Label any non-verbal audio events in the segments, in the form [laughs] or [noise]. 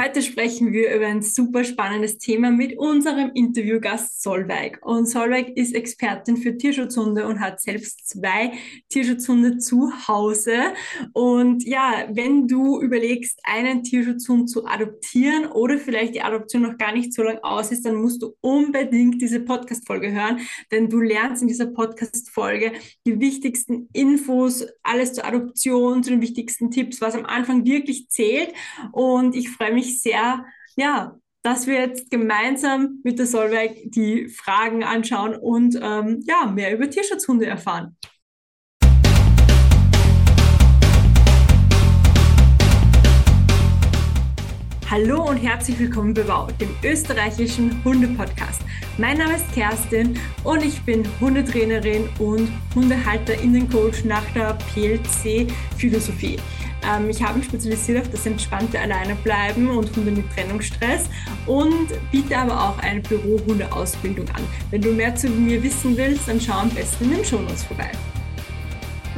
Heute sprechen wir über ein super spannendes Thema mit unserem Interviewgast Solveig. Und Solveig ist Expertin für Tierschutzhunde und hat selbst zwei Tierschutzhunde zu Hause. Und ja, wenn du überlegst, einen Tierschutzhund zu adoptieren oder vielleicht die Adoption noch gar nicht so lange aus ist, dann musst du unbedingt diese Podcast-Folge hören, denn du lernst in dieser Podcast-Folge die wichtigsten Infos, alles zur Adoption, zu den wichtigsten Tipps, was am Anfang wirklich zählt. Und ich freue mich mich sehr, ja, dass wir jetzt gemeinsam mit der Solveig die Fragen anschauen und ähm, ja, mehr über Tierschutzhunde erfahren. Hallo und herzlich willkommen bei Wow, dem österreichischen Hunde-Podcast. Mein Name ist Kerstin und ich bin Hundetrainerin und Hundehalterinnencoach nach der PLC-Philosophie. Ähm, ich habe mich spezialisiert auf das entspannte Alleinebleiben und Hunde mit Trennungsstress und biete aber auch eine Bürohundeausbildung an. Wenn du mehr zu mir wissen willst, dann schau am besten in den Shownotes vorbei.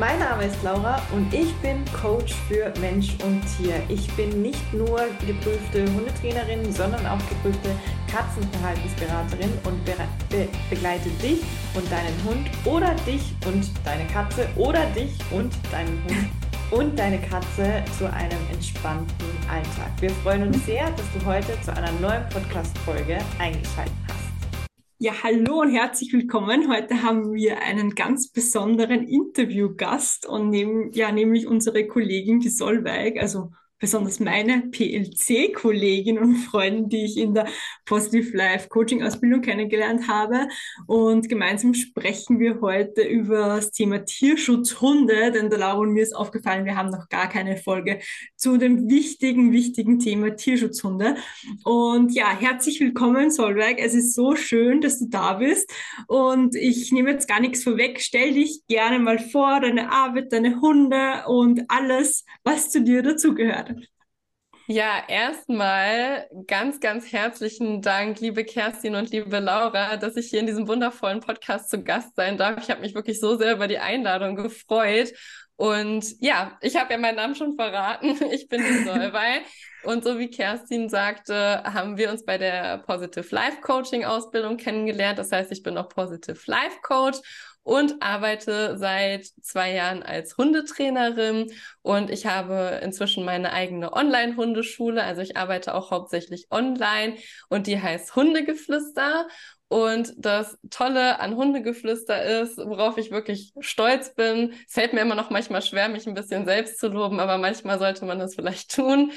Mein Name ist Laura und ich bin Coach für Mensch und Tier. Ich bin nicht nur geprüfte Hundetrainerin, sondern auch geprüfte Katzenverhaltensberaterin und be be begleite dich und deinen Hund oder dich und deine Katze oder dich und deinen Hund [laughs] und deine Katze zu einem entspannten Alltag. Wir freuen uns sehr, dass du heute zu einer neuen Podcast-Folge eingeschaltet hast. Ja, hallo und herzlich willkommen. Heute haben wir einen ganz besonderen Interviewgast und nehmen, ja, nämlich unsere Kollegin, die Solveig, also besonders meine PLC-Kollegin und Freundin, die ich in der Positive Life Coaching Ausbildung kennengelernt habe. Und gemeinsam sprechen wir heute über das Thema Tierschutzhunde, denn der Laura und mir ist aufgefallen, wir haben noch gar keine Folge zu dem wichtigen, wichtigen Thema Tierschutzhunde. Und ja, herzlich willkommen, Solveig. Es ist so schön, dass du da bist. Und ich nehme jetzt gar nichts vorweg. Stell dich gerne mal vor, deine Arbeit, deine Hunde und alles, was zu dir dazugehört. Ja, erstmal ganz, ganz herzlichen Dank, liebe Kerstin und liebe Laura, dass ich hier in diesem wundervollen Podcast zu Gast sein darf. Ich habe mich wirklich so sehr über die Einladung gefreut. Und ja, ich habe ja meinen Namen schon verraten. [laughs] Ich bin die Solvay. Und so wie Kerstin sagte, haben wir uns bei der Positive Life Coaching Ausbildung kennengelernt. Das heißt, ich bin auch Positive Life Coach und arbeite seit zwei Jahren als Hundetrainerin und ich habe inzwischen meine eigene Online-Hundeschule. Also ich arbeite auch hauptsächlich online und die heißt Hundegeflüster. Und das Tolle an Hundegeflüster ist, worauf ich wirklich stolz bin, es fällt mir immer noch manchmal schwer, mich ein bisschen selbst zu loben, aber manchmal sollte man das vielleicht tun,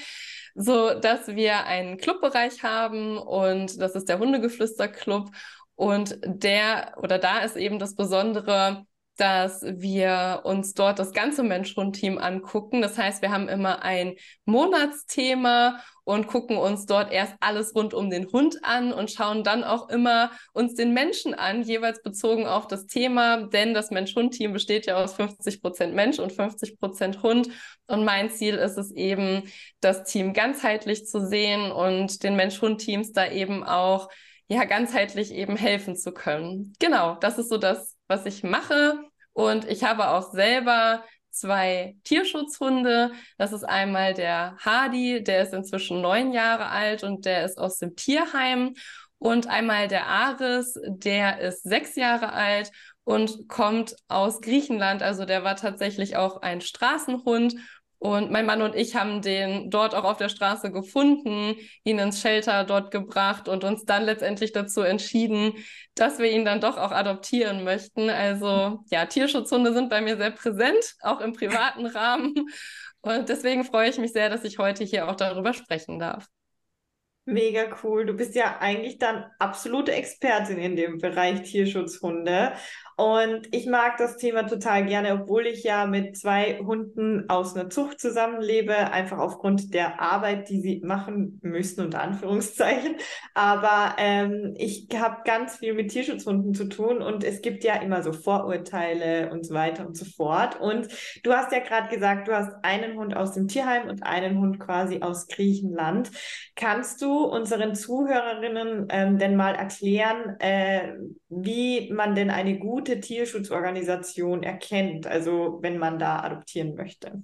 so dass wir einen Clubbereich haben und das ist der Hundegeflüster Club und der oder da ist eben das Besondere, dass wir uns dort das ganze Mensch-Hund-Team angucken. Das heißt, wir haben immer ein Monatsthema und gucken uns dort erst alles rund um den Hund an und schauen dann auch immer uns den Menschen an, jeweils bezogen auf das Thema, denn das Mensch-Hund-Team besteht ja aus 50 Prozent Mensch und 50 Prozent Hund. Und mein Ziel ist es eben, das Team ganzheitlich zu sehen und den Mensch-Hund-Teams da eben auch ja ganzheitlich eben helfen zu können. Genau, das ist so das, was ich mache. Und ich habe auch selber zwei Tierschutzhunde. Das ist einmal der Hardy, der ist inzwischen neun Jahre alt und der ist aus dem Tierheim. Und einmal der Aris, der ist sechs Jahre alt und kommt aus Griechenland. Also der war tatsächlich auch ein Straßenhund und mein Mann und ich haben den dort auch auf der Straße gefunden, ihn ins Shelter dort gebracht und uns dann letztendlich dazu entschieden, dass wir ihn dann doch auch adoptieren möchten. Also ja, Tierschutzhunde sind bei mir sehr präsent, auch im privaten [laughs] Rahmen. Und deswegen freue ich mich sehr, dass ich heute hier auch darüber sprechen darf. Mega cool. Du bist ja eigentlich dann absolute Expertin in dem Bereich Tierschutzhunde. Und ich mag das Thema total gerne, obwohl ich ja mit zwei Hunden aus einer Zucht zusammenlebe, einfach aufgrund der Arbeit, die sie machen müssen, unter Anführungszeichen. Aber ähm, ich habe ganz viel mit Tierschutzhunden zu tun und es gibt ja immer so Vorurteile und so weiter und so fort. Und du hast ja gerade gesagt, du hast einen Hund aus dem Tierheim und einen Hund quasi aus Griechenland. Kannst du unseren Zuhörerinnen ähm, denn mal erklären, äh, wie man denn eine gute Tierschutzorganisation erkennt, also wenn man da adoptieren möchte?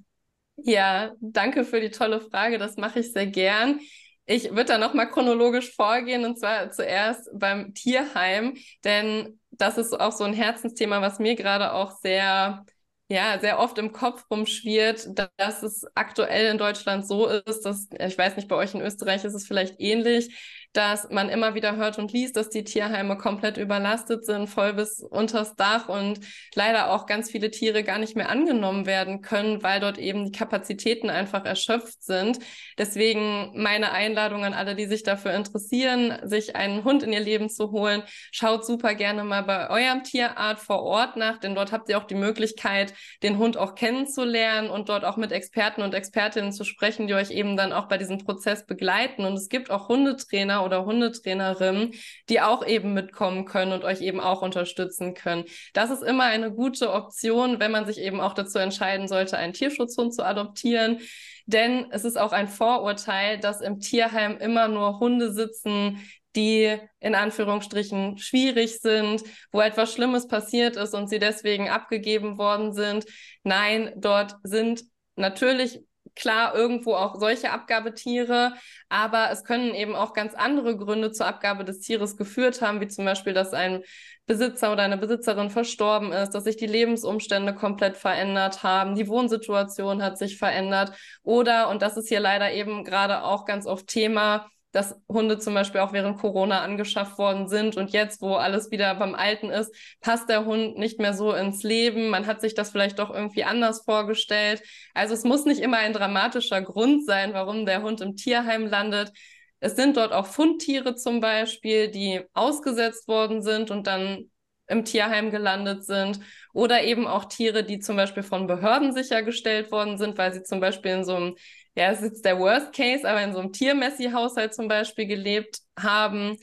Ja, danke für die tolle Frage. Das mache ich sehr gern. Ich würde da nochmal chronologisch vorgehen und zwar zuerst beim Tierheim, denn das ist auch so ein Herzensthema, was mir gerade auch sehr ja, sehr oft im Kopf rumschwirrt, dass es aktuell in Deutschland so ist, dass, ich weiß nicht, bei euch in Österreich ist es vielleicht ähnlich, dass man immer wieder hört und liest, dass die Tierheime komplett überlastet sind, voll bis unters Dach und leider auch ganz viele Tiere gar nicht mehr angenommen werden können, weil dort eben die Kapazitäten einfach erschöpft sind. Deswegen meine Einladung an alle, die sich dafür interessieren, sich einen Hund in ihr Leben zu holen, schaut super gerne mal bei eurem Tierart vor Ort nach, denn dort habt ihr auch die Möglichkeit, den Hund auch kennenzulernen und dort auch mit Experten und Expertinnen zu sprechen, die euch eben dann auch bei diesem Prozess begleiten. Und es gibt auch Hundetrainer, oder Hundetrainerin, die auch eben mitkommen können und euch eben auch unterstützen können. Das ist immer eine gute Option, wenn man sich eben auch dazu entscheiden sollte, einen Tierschutzhund zu adoptieren. Denn es ist auch ein Vorurteil, dass im Tierheim immer nur Hunde sitzen, die in Anführungsstrichen schwierig sind, wo etwas Schlimmes passiert ist und sie deswegen abgegeben worden sind. Nein, dort sind natürlich klar irgendwo auch solche Abgabetiere, aber es können eben auch ganz andere Gründe zur Abgabe des Tieres geführt haben, wie zum Beispiel, dass ein Besitzer oder eine Besitzerin verstorben ist, dass sich die Lebensumstände komplett verändert haben, die Wohnsituation hat sich verändert oder, und das ist hier leider eben gerade auch ganz oft Thema, dass Hunde zum Beispiel auch während Corona angeschafft worden sind und jetzt, wo alles wieder beim Alten ist, passt der Hund nicht mehr so ins Leben. Man hat sich das vielleicht doch irgendwie anders vorgestellt. Also es muss nicht immer ein dramatischer Grund sein, warum der Hund im Tierheim landet. Es sind dort auch Fundtiere zum Beispiel, die ausgesetzt worden sind und dann im Tierheim gelandet sind oder eben auch Tiere, die zum Beispiel von Behörden sichergestellt worden sind, weil sie zum Beispiel in so einem ja, es ist jetzt der Worst Case, aber in so einem Tiermessi-Haushalt zum Beispiel gelebt haben.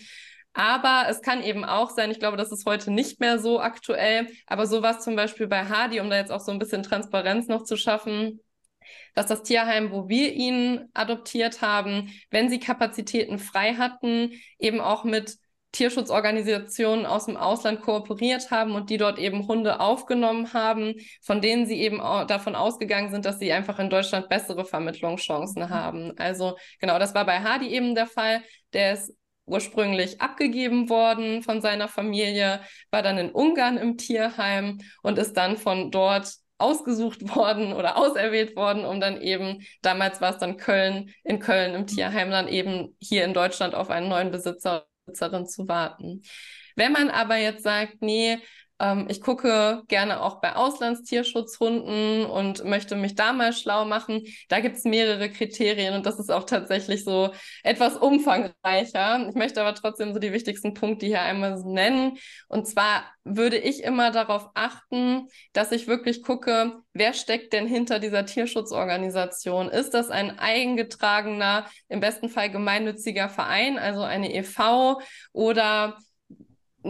Aber es kann eben auch sein, ich glaube, das ist heute nicht mehr so aktuell, aber so war zum Beispiel bei Hardy, um da jetzt auch so ein bisschen Transparenz noch zu schaffen, dass das Tierheim, wo wir ihn adoptiert haben, wenn sie Kapazitäten frei hatten, eben auch mit Tierschutzorganisationen aus dem Ausland kooperiert haben und die dort eben Hunde aufgenommen haben, von denen sie eben davon ausgegangen sind, dass sie einfach in Deutschland bessere Vermittlungschancen mhm. haben. Also genau, das war bei Hardy eben der Fall. Der ist ursprünglich abgegeben worden von seiner Familie, war dann in Ungarn im Tierheim und ist dann von dort ausgesucht [laughs] worden oder auserwählt worden, um dann eben, damals war es dann Köln, in Köln im Tierheim, dann eben hier in Deutschland auf einen neuen Besitzer Besitzerin zu warten. Wenn man aber jetzt sagt, nee, ähm, ich gucke gerne auch bei Auslandstierschutzhunden und möchte mich da mal schlau machen. Da gibt es mehrere Kriterien und das ist auch tatsächlich so etwas umfangreicher. Ich möchte aber trotzdem so die wichtigsten Punkte hier einmal nennen. Und zwar würde ich immer darauf achten, dass ich wirklich gucke, wer steckt denn hinter dieser Tierschutzorganisation? Ist das ein eingetragener, im besten Fall gemeinnütziger Verein, also eine EV oder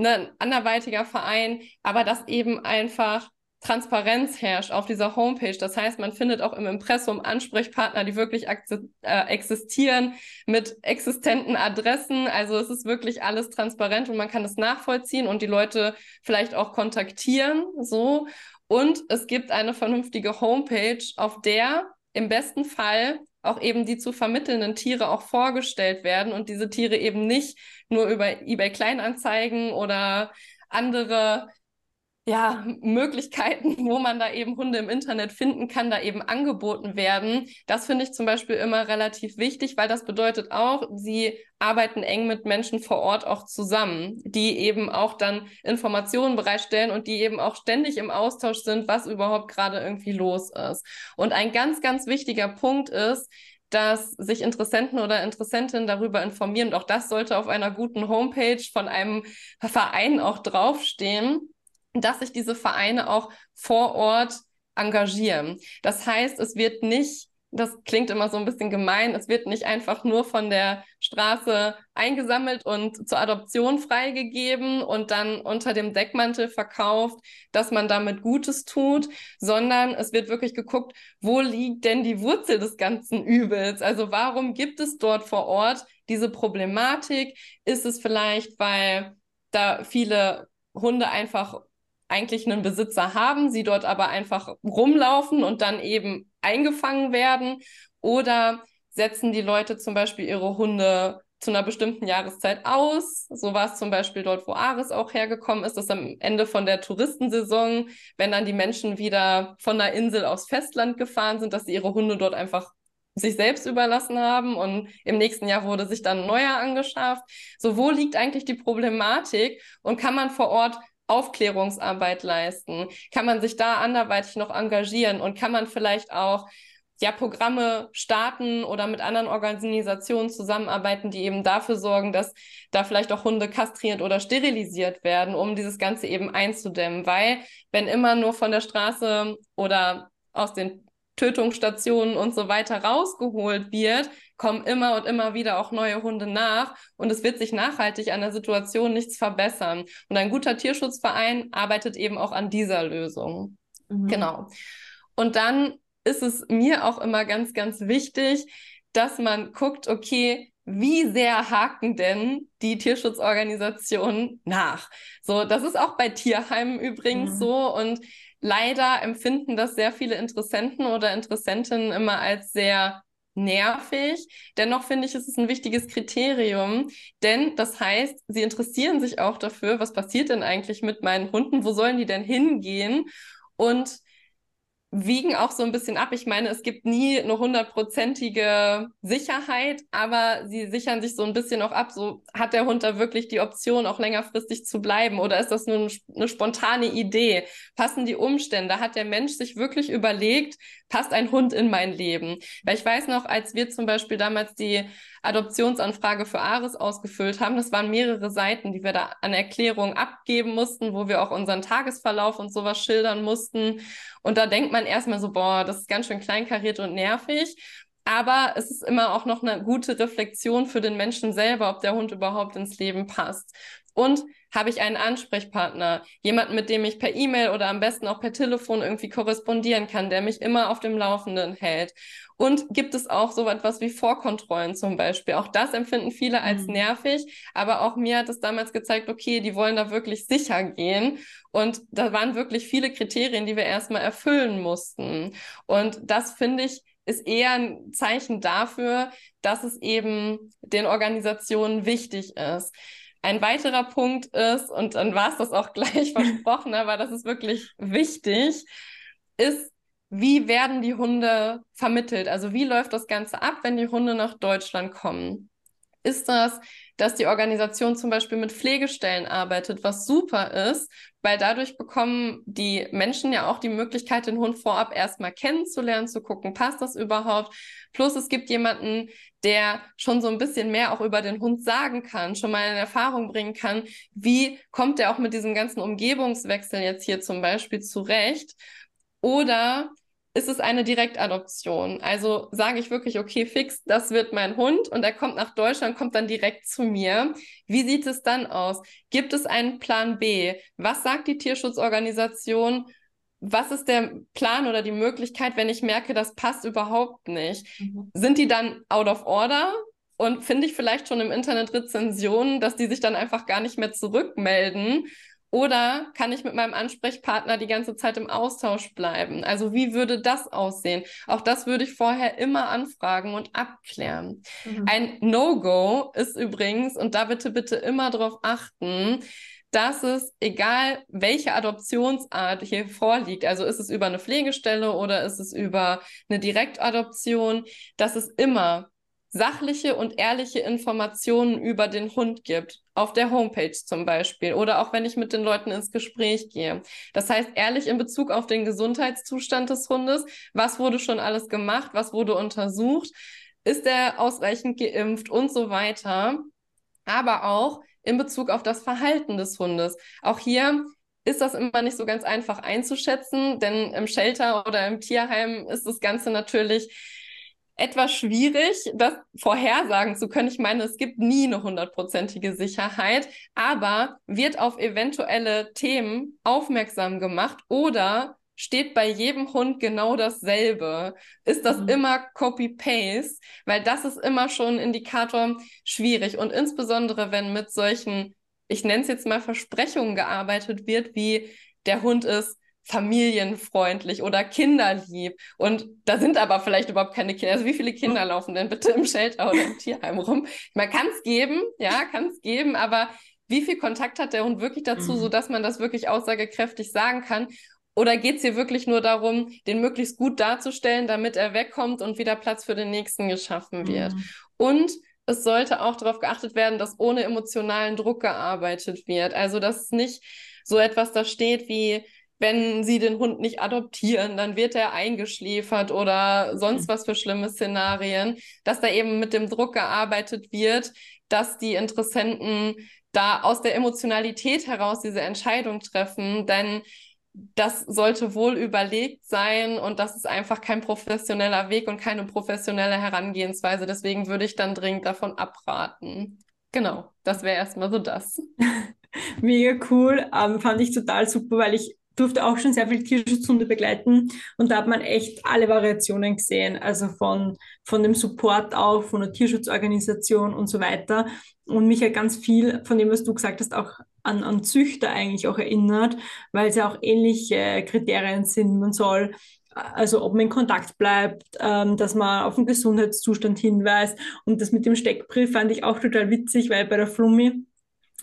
ne, ein anderweitiger Verein, aber dass eben einfach Transparenz herrscht auf dieser Homepage. Das heißt, man findet auch im Impressum Ansprechpartner, die wirklich äh, existieren mit existenten Adressen. Also es ist wirklich alles transparent und man kann es nachvollziehen und die Leute vielleicht auch kontaktieren. So. Und es gibt eine vernünftige Homepage, auf der im besten Fall auch eben die zu vermittelnden Tiere auch vorgestellt werden und diese Tiere eben nicht nur über eBay Kleinanzeigen oder andere ja, Möglichkeiten, wo man da eben Hunde im Internet finden kann, da eben angeboten werden. Das finde ich zum Beispiel immer relativ wichtig, weil das bedeutet auch, sie arbeiten eng mit Menschen vor Ort auch zusammen, die eben auch dann Informationen bereitstellen und die eben auch ständig im Austausch sind, was überhaupt gerade irgendwie los ist. Und ein ganz, ganz wichtiger Punkt ist, dass sich Interessenten oder Interessentinnen darüber informieren. Und auch das sollte auf einer guten Homepage von einem Verein auch draufstehen, dass sich diese Vereine auch vor Ort engagieren. Das heißt, es wird nicht das klingt immer so ein bisschen gemein. Es wird nicht einfach nur von der Straße eingesammelt und zur Adoption freigegeben und dann unter dem Deckmantel verkauft, dass man damit Gutes tut, sondern es wird wirklich geguckt, wo liegt denn die Wurzel des ganzen Übels? Also warum gibt es dort vor Ort diese Problematik? Ist es vielleicht, weil da viele Hunde einfach eigentlich einen Besitzer haben, sie dort aber einfach rumlaufen und dann eben eingefangen werden? Oder setzen die Leute zum Beispiel ihre Hunde zu einer bestimmten Jahreszeit aus. So war es zum Beispiel dort, wo Ares auch hergekommen ist, dass am Ende von der Touristensaison, wenn dann die Menschen wieder von der Insel aufs Festland gefahren sind, dass sie ihre Hunde dort einfach sich selbst überlassen haben und im nächsten Jahr wurde sich dann ein neuer angeschafft. So, wo liegt eigentlich die Problematik und kann man vor Ort Aufklärungsarbeit leisten? Kann man sich da anderweitig noch engagieren und kann man vielleicht auch ja, Programme starten oder mit anderen Organisationen zusammenarbeiten, die eben dafür sorgen, dass da vielleicht auch Hunde kastriert oder sterilisiert werden, um dieses Ganze eben einzudämmen. Weil wenn immer nur von der Straße oder aus den Tötungsstationen und so weiter rausgeholt wird, kommen immer und immer wieder auch neue Hunde nach und es wird sich nachhaltig an der Situation nichts verbessern. Und ein guter Tierschutzverein arbeitet eben auch an dieser Lösung. Mhm. Genau. Und dann ist es mir auch immer ganz, ganz wichtig, dass man guckt, okay, wie sehr haken denn die Tierschutzorganisationen nach? So, das ist auch bei Tierheimen übrigens mhm. so und leider empfinden das sehr viele Interessenten oder Interessentinnen immer als sehr nervig. Dennoch finde ich, ist es ein wichtiges Kriterium, denn das heißt, sie interessieren sich auch dafür, was passiert denn eigentlich mit meinen Hunden, wo sollen die denn hingehen? Und wiegen auch so ein bisschen ab. Ich meine, es gibt nie eine hundertprozentige Sicherheit, aber sie sichern sich so ein bisschen auch ab. So hat der Hund da wirklich die Option, auch längerfristig zu bleiben oder ist das nur eine spontane Idee? Passen die Umstände? Hat der Mensch sich wirklich überlegt, passt ein Hund in mein Leben? Weil ich weiß noch, als wir zum Beispiel damals die Adoptionsanfrage für Ares ausgefüllt haben. Das waren mehrere Seiten, die wir da an Erklärungen abgeben mussten, wo wir auch unseren Tagesverlauf und sowas schildern mussten. Und da denkt man erstmal so, boah, das ist ganz schön kleinkariert und nervig. Aber es ist immer auch noch eine gute Reflexion für den Menschen selber, ob der Hund überhaupt ins Leben passt. Und habe ich einen Ansprechpartner, jemanden, mit dem ich per E-Mail oder am besten auch per Telefon irgendwie korrespondieren kann, der mich immer auf dem Laufenden hält. Und gibt es auch so etwas wie Vorkontrollen zum Beispiel? Auch das empfinden viele als mhm. nervig, aber auch mir hat es damals gezeigt, okay, die wollen da wirklich sicher gehen. Und da waren wirklich viele Kriterien, die wir erstmal erfüllen mussten. Und das finde ich ist eher ein Zeichen dafür, dass es eben den Organisationen wichtig ist. Ein weiterer Punkt ist, und dann war es das auch [laughs] gleich versprochen, aber das ist wirklich wichtig, ist, wie werden die Hunde vermittelt? Also wie läuft das Ganze ab, wenn die Hunde nach Deutschland kommen? Ist das, dass die Organisation zum Beispiel mit Pflegestellen arbeitet, was super ist, weil dadurch bekommen die Menschen ja auch die Möglichkeit, den Hund vorab erstmal kennenzulernen, zu gucken, passt das überhaupt? Plus es gibt jemanden, der schon so ein bisschen mehr auch über den Hund sagen kann, schon mal in Erfahrung bringen kann, wie kommt er auch mit diesem ganzen Umgebungswechsel jetzt hier zum Beispiel zurecht? Oder ist es eine Direktadoption? Also sage ich wirklich, okay, fix, das wird mein Hund und er kommt nach Deutschland, kommt dann direkt zu mir. Wie sieht es dann aus? Gibt es einen Plan B? Was sagt die Tierschutzorganisation? Was ist der Plan oder die Möglichkeit, wenn ich merke, das passt überhaupt nicht? Mhm. Sind die dann out of order? Und finde ich vielleicht schon im Internet Rezensionen, dass die sich dann einfach gar nicht mehr zurückmelden oder kann ich mit meinem Ansprechpartner die ganze Zeit im Austausch bleiben? Also wie würde das aussehen? Auch das würde ich vorher immer anfragen und abklären. Mhm. Ein No-Go ist übrigens, und da bitte, bitte immer darauf achten, dass es, egal welche Adoptionsart hier vorliegt, also ist es über eine Pflegestelle oder ist es über eine Direktadoption, dass es immer sachliche und ehrliche Informationen über den Hund gibt, auf der Homepage zum Beispiel oder auch wenn ich mit den Leuten ins Gespräch gehe. Das heißt, ehrlich in Bezug auf den Gesundheitszustand des Hundes, was wurde schon alles gemacht, was wurde untersucht, ist er ausreichend geimpft? Und so weiter, aber auch in Bezug auf das Verhalten des Hundes. Auch hier ist das immer nicht so ganz einfach einzuschätzen, denn im Shelter oder im Tierheim ist das Ganze natürlich etwas schwierig, das vorhersagen zu können. Ich meine, es gibt nie eine hundertprozentige Sicherheit, aber wird auf eventuelle Themen aufmerksam gemacht oder steht bei jedem Hund genau dasselbe? Ist das mhm. immer Copy-Paste? Weil das ist immer schon ein Indikator schwierig und insbesondere wenn mit solchen, ich nenne es jetzt mal Versprechungen gearbeitet wird, wie der Hund ist familienfreundlich oder kinderlieb. Und da sind aber vielleicht überhaupt keine Kinder. Also wie viele Kinder laufen denn bitte im Shelter oder im Tierheim rum? Man kann es geben, ja, kann es geben, aber wie viel Kontakt hat der Hund wirklich dazu, mhm. sodass man das wirklich aussagekräftig sagen kann? Oder geht es hier wirklich nur darum, den möglichst gut darzustellen, damit er wegkommt und wieder Platz für den nächsten geschaffen wird? Mhm. Und es sollte auch darauf geachtet werden, dass ohne emotionalen Druck gearbeitet wird. Also, dass nicht so etwas da steht wie, wenn sie den Hund nicht adoptieren, dann wird er eingeschläfert oder sonst mhm. was für schlimme Szenarien, dass da eben mit dem Druck gearbeitet wird, dass die Interessenten da aus der Emotionalität heraus diese Entscheidung treffen, denn das sollte wohl überlegt sein und das ist einfach kein professioneller Weg und keine professionelle Herangehensweise. Deswegen würde ich dann dringend davon abraten. Genau, das wäre erstmal so das. [laughs] Mega cool, ähm, fand ich total super, weil ich durfte auch schon sehr viele Tierschutzhunde begleiten und da hat man echt alle Variationen gesehen, also von, von dem Support auch, von der Tierschutzorganisation und so weiter. Und mich hat ganz viel von dem, was du gesagt hast, auch an, an Züchter eigentlich auch erinnert, weil es ja auch ähnliche Kriterien sind. Man soll also ob man in Kontakt bleibt, ähm, dass man auf den Gesundheitszustand hinweist. Und das mit dem Steckbrief fand ich auch total witzig, weil bei der Flummi,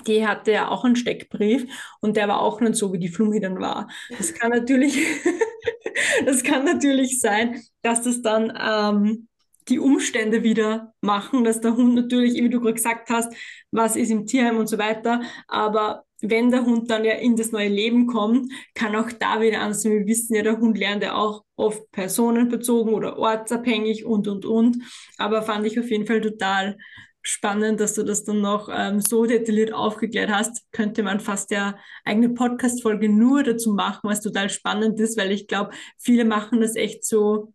die hatte ja auch einen Steckbrief und der war auch nicht so, wie die Flummi dann war. Das kann natürlich, [laughs] das kann natürlich sein, dass das dann ähm, die Umstände wieder machen, dass der Hund natürlich, wie du gerade gesagt hast, was ist im Tierheim und so weiter, aber wenn der Hund dann ja in das neue Leben kommt, kann auch da wieder ansetzen. Wir wissen ja, der Hund lernt ja auch oft personenbezogen oder ortsabhängig und, und, und. Aber fand ich auf jeden Fall total spannend, dass du das dann noch ähm, so detailliert aufgeklärt hast. Könnte man fast ja eigene Podcast-Folge nur dazu machen, was total spannend ist, weil ich glaube, viele machen das echt so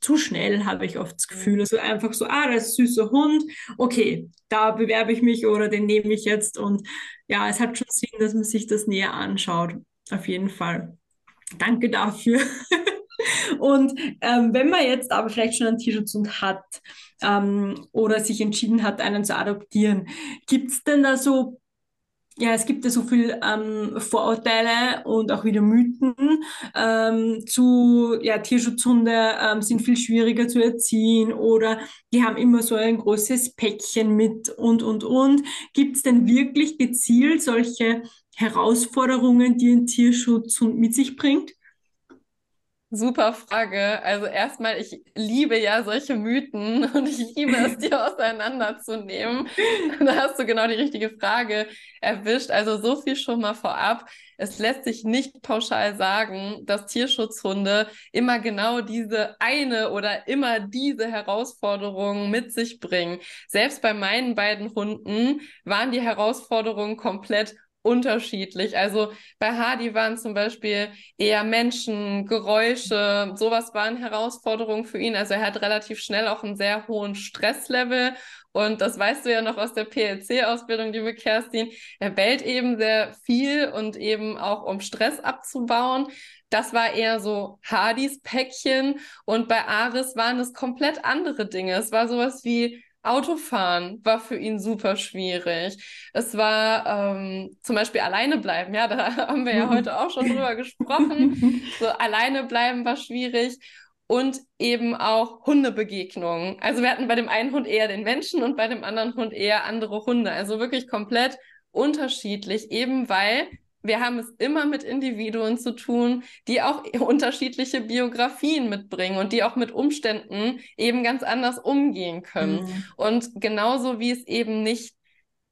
zu schnell, habe ich oft das Gefühl. Also einfach so, ah, das ist ein süßer Hund, okay, da bewerbe ich mich oder den nehme ich jetzt. Und ja, es hat schon Sinn, dass man sich das näher anschaut. Auf jeden Fall. Danke dafür. [laughs] Und ähm, wenn man jetzt aber vielleicht schon einen Tierschutzhund hat ähm, oder sich entschieden hat, einen zu adoptieren, gibt es denn da so ja, es gibt ja so viel ähm, Vorurteile und auch wieder Mythen ähm, zu, ja, Tierschutzhunde ähm, sind viel schwieriger zu erziehen oder die haben immer so ein großes Päckchen mit und, und, und. Gibt es denn wirklich gezielt solche Herausforderungen, die ein Tierschutzhund mit sich bringt? Super Frage. Also erstmal, ich liebe ja solche Mythen [laughs] und ich liebe es, die auseinanderzunehmen. Da hast du genau die richtige Frage erwischt. Also so viel schon mal vorab. Es lässt sich nicht pauschal sagen, dass Tierschutzhunde immer genau diese eine oder immer diese Herausforderungen mit sich bringen. Selbst bei meinen beiden Hunden waren die Herausforderungen komplett unterschiedlich. Also bei Hardy waren zum Beispiel eher Menschen, Geräusche, sowas waren Herausforderungen für ihn. Also er hat relativ schnell auch einen sehr hohen Stresslevel. Und das weißt du ja noch aus der PLC-Ausbildung, liebe Kerstin. Er bellt eben sehr viel und eben auch um Stress abzubauen. Das war eher so Hardys Päckchen und bei Aris waren es komplett andere Dinge. Es war sowas wie Autofahren war für ihn super schwierig. Es war ähm, zum Beispiel alleine bleiben. Ja, da [laughs] haben wir ja mhm. heute auch schon drüber gesprochen. [laughs] So alleine bleiben war schwierig und eben auch Hundebegegnungen. Also wir hatten bei dem einen Hund eher den Menschen und bei dem anderen Hund eher andere Hunde. Also wirklich komplett unterschiedlich, eben weil wir haben es immer mit Individuen zu tun, die auch unterschiedliche Biografien mitbringen und die auch mit Umständen eben ganz anders umgehen können. Mhm. Und genauso wie es eben nicht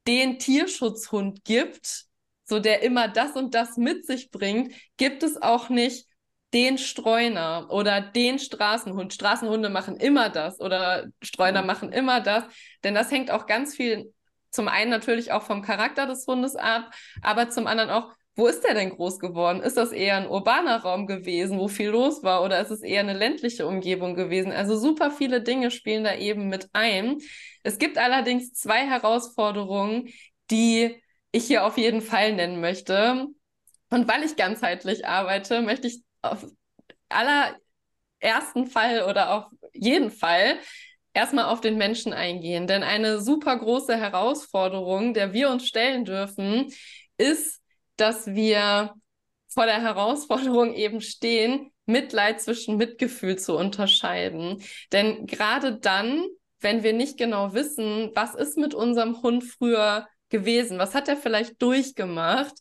den Tierschutzhund gibt, so der immer das und das mit sich bringt, gibt es auch nicht den Streuner oder den Straßenhund. Straßenhunde machen immer das oder Streuner machen immer das, denn das hängt auch ganz viel zum einen natürlich auch vom Charakter des Hundes ab, aber zum anderen auch, wo ist der denn groß geworden? Ist das eher ein urbaner Raum gewesen, wo viel los war, oder ist es eher eine ländliche Umgebung gewesen? Also super viele Dinge spielen da eben mit ein. Es gibt allerdings zwei Herausforderungen, die ich hier auf jeden Fall nennen möchte. Und weil ich ganzheitlich arbeite, möchte ich auf allerersten Fall oder auf jeden Fall erstmal auf den Menschen eingehen. Denn eine super große Herausforderung, der wir uns stellen dürfen, ist, dass wir vor der Herausforderung eben stehen, Mitleid zwischen Mitgefühl zu unterscheiden. Denn gerade dann, wenn wir nicht genau wissen, was ist mit unserem Hund früher gewesen, was hat er vielleicht durchgemacht,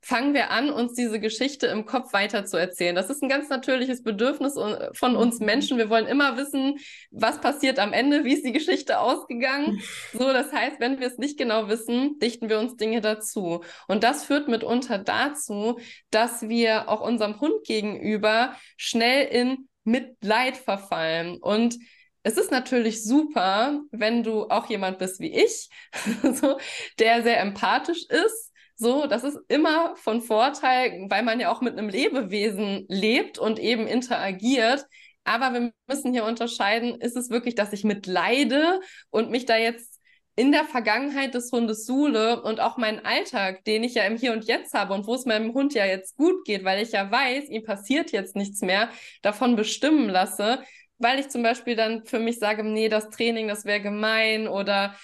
fangen wir an, uns diese Geschichte im Kopf weiterzuerzählen. Das ist ein ganz natürliches Bedürfnis von uns mhm. Menschen. Wir wollen immer wissen, was passiert am Ende, wie ist die Geschichte ausgegangen. So, das heißt, wenn wir es nicht genau wissen, dichten wir uns Dinge dazu. Und das führt mitunter dazu, dass wir auch unserem Hund gegenüber schnell in Mitleid verfallen. Und es ist natürlich super, wenn du auch jemand bist wie ich, [laughs] so, der sehr empathisch ist so, das ist immer von Vorteil, weil man ja auch mit einem Lebewesen lebt und eben interagiert. Aber wir müssen hier unterscheiden, ist es wirklich, dass ich mitleide und mich da jetzt in der Vergangenheit des Hundes suhle und auch meinen Alltag, den ich ja im Hier und Jetzt habe und wo es meinem Hund ja jetzt gut geht, weil ich ja weiß, ihm passiert jetzt nichts mehr, davon bestimmen lasse, weil ich zum Beispiel dann für mich sage, nee, das Training, das wäre gemein oder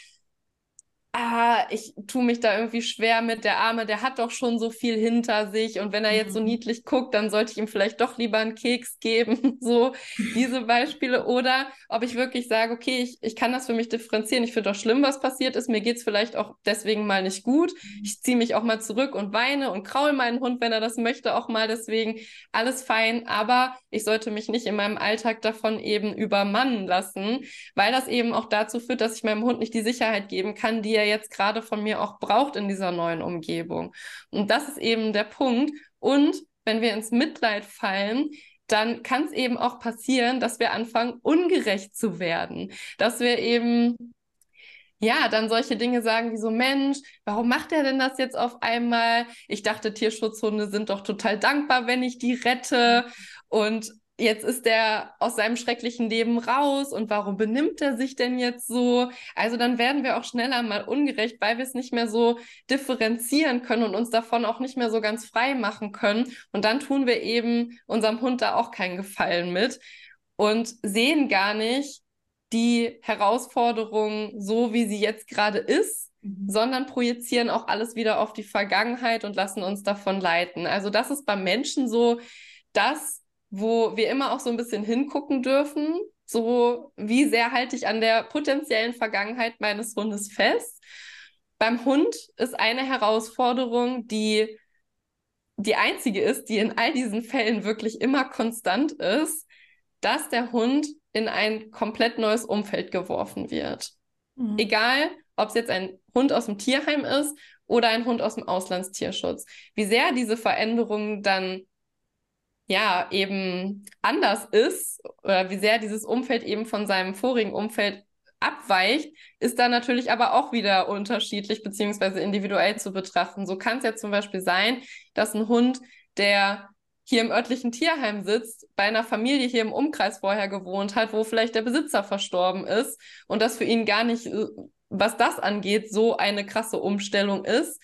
ah, ich tue mich da irgendwie schwer mit, der Arme, der hat doch schon so viel hinter sich und wenn er jetzt so mhm. niedlich guckt, dann sollte ich ihm vielleicht doch lieber einen Keks geben, [laughs] so diese Beispiele. Oder ob ich wirklich sage, okay, ich, ich kann das für mich differenzieren, ich finde doch schlimm, was passiert ist, mir geht's vielleicht auch deswegen mal nicht gut, ich ziehe mich auch mal zurück und weine und kraul meinen Hund, wenn er das möchte, auch mal. Deswegen, alles fein, aber ich sollte mich nicht in meinem Alltag davon eben übermannen lassen, weil das eben auch dazu führt, dass ich meinem Hund nicht die Sicherheit geben kann, die er er jetzt gerade von mir auch braucht in dieser neuen Umgebung. Und das ist eben der Punkt. Und wenn wir ins Mitleid fallen, dann kann es eben auch passieren, dass wir anfangen, ungerecht zu werden. Dass wir eben ja, dann solche Dinge sagen wie so, Mensch, warum macht er denn das jetzt auf einmal? Ich dachte, Tierschutzhunde sind doch total dankbar, wenn ich die rette. Und jetzt ist er aus seinem schrecklichen Leben raus und warum benimmt er sich denn jetzt so? Also dann werden wir auch schneller mal ungerecht, weil wir es nicht mehr so differenzieren können und uns davon auch nicht mehr so ganz frei machen können. Und dann tun wir eben unserem Hund da auch keinen Gefallen mit und sehen gar nicht die Herausforderung so, wie sie jetzt gerade ist, mhm. sondern projizieren auch alles wieder auf die Vergangenheit und lassen uns davon leiten. Also das ist beim Menschen so, dass wo wir immer auch so ein bisschen hingucken dürfen, so wie sehr halte ich an der potenziellen Vergangenheit meines Hundes fest. Beim Hund ist eine Herausforderung, die die einzige ist, die in all diesen Fällen wirklich immer konstant ist, dass der Hund in ein komplett neues Umfeld geworfen wird. Mhm. Egal, ob es jetzt ein Hund aus dem Tierheim ist oder ein Hund aus dem Auslandstierschutz. Wie sehr diese Veränderungen dann ja, eben anders ist oder wie sehr dieses Umfeld eben von seinem vorigen Umfeld abweicht, ist dann natürlich aber auch wieder unterschiedlich beziehungsweise individuell zu betrachten. So kann es ja zum Beispiel sein, dass ein Hund, der hier im örtlichen Tierheim sitzt, bei einer Familie hier im Umkreis vorher gewohnt hat, wo vielleicht der Besitzer verstorben ist und das für ihn gar nicht, äh, was das angeht, so eine krasse Umstellung ist,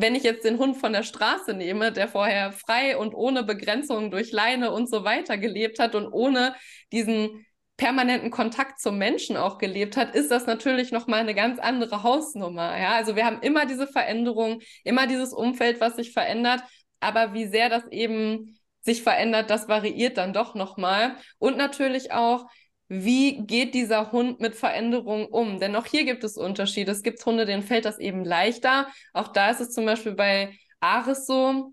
wenn ich jetzt den Hund von der Straße nehme, der vorher frei und ohne Begrenzungen durch Leine und so weiter gelebt hat und ohne diesen permanenten Kontakt zum Menschen auch gelebt hat, ist das natürlich nochmal eine ganz andere Hausnummer. Ja, also wir haben immer diese Veränderung, immer dieses Umfeld, was sich verändert, aber wie sehr das eben sich verändert, das variiert dann doch nochmal. Und natürlich auch, wie geht dieser Hund mit Veränderungen um? Denn auch hier gibt es Unterschiede. Es gibt Hunde, denen fällt das eben leichter. Auch da ist es zum Beispiel bei Aris so,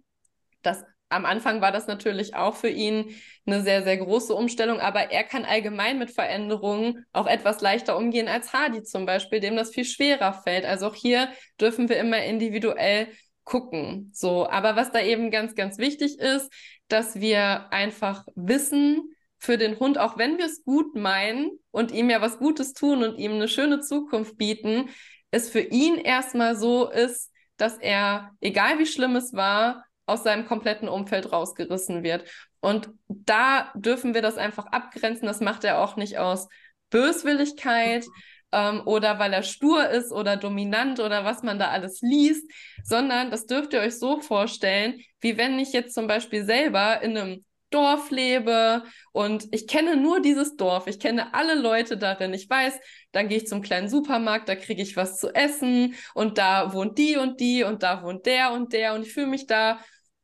dass am Anfang war das natürlich auch für ihn eine sehr, sehr große Umstellung, aber er kann allgemein mit Veränderungen auch etwas leichter umgehen als Hardy zum Beispiel, dem das viel schwerer fällt. Also auch hier dürfen wir immer individuell gucken. So, aber was da eben ganz, ganz wichtig ist, dass wir einfach wissen, für den Hund, auch wenn wir es gut meinen und ihm ja was Gutes tun und ihm eine schöne Zukunft bieten, es für ihn erstmal so ist, dass er, egal wie schlimm es war, aus seinem kompletten Umfeld rausgerissen wird. Und da dürfen wir das einfach abgrenzen. Das macht er auch nicht aus Böswilligkeit ähm, oder weil er stur ist oder dominant oder was man da alles liest, sondern das dürft ihr euch so vorstellen, wie wenn ich jetzt zum Beispiel selber in einem Dorf lebe und ich kenne nur dieses Dorf. Ich kenne alle Leute darin. Ich weiß, dann gehe ich zum kleinen Supermarkt, da kriege ich was zu essen und da wohnt die und die und da wohnt der und der und ich fühle mich da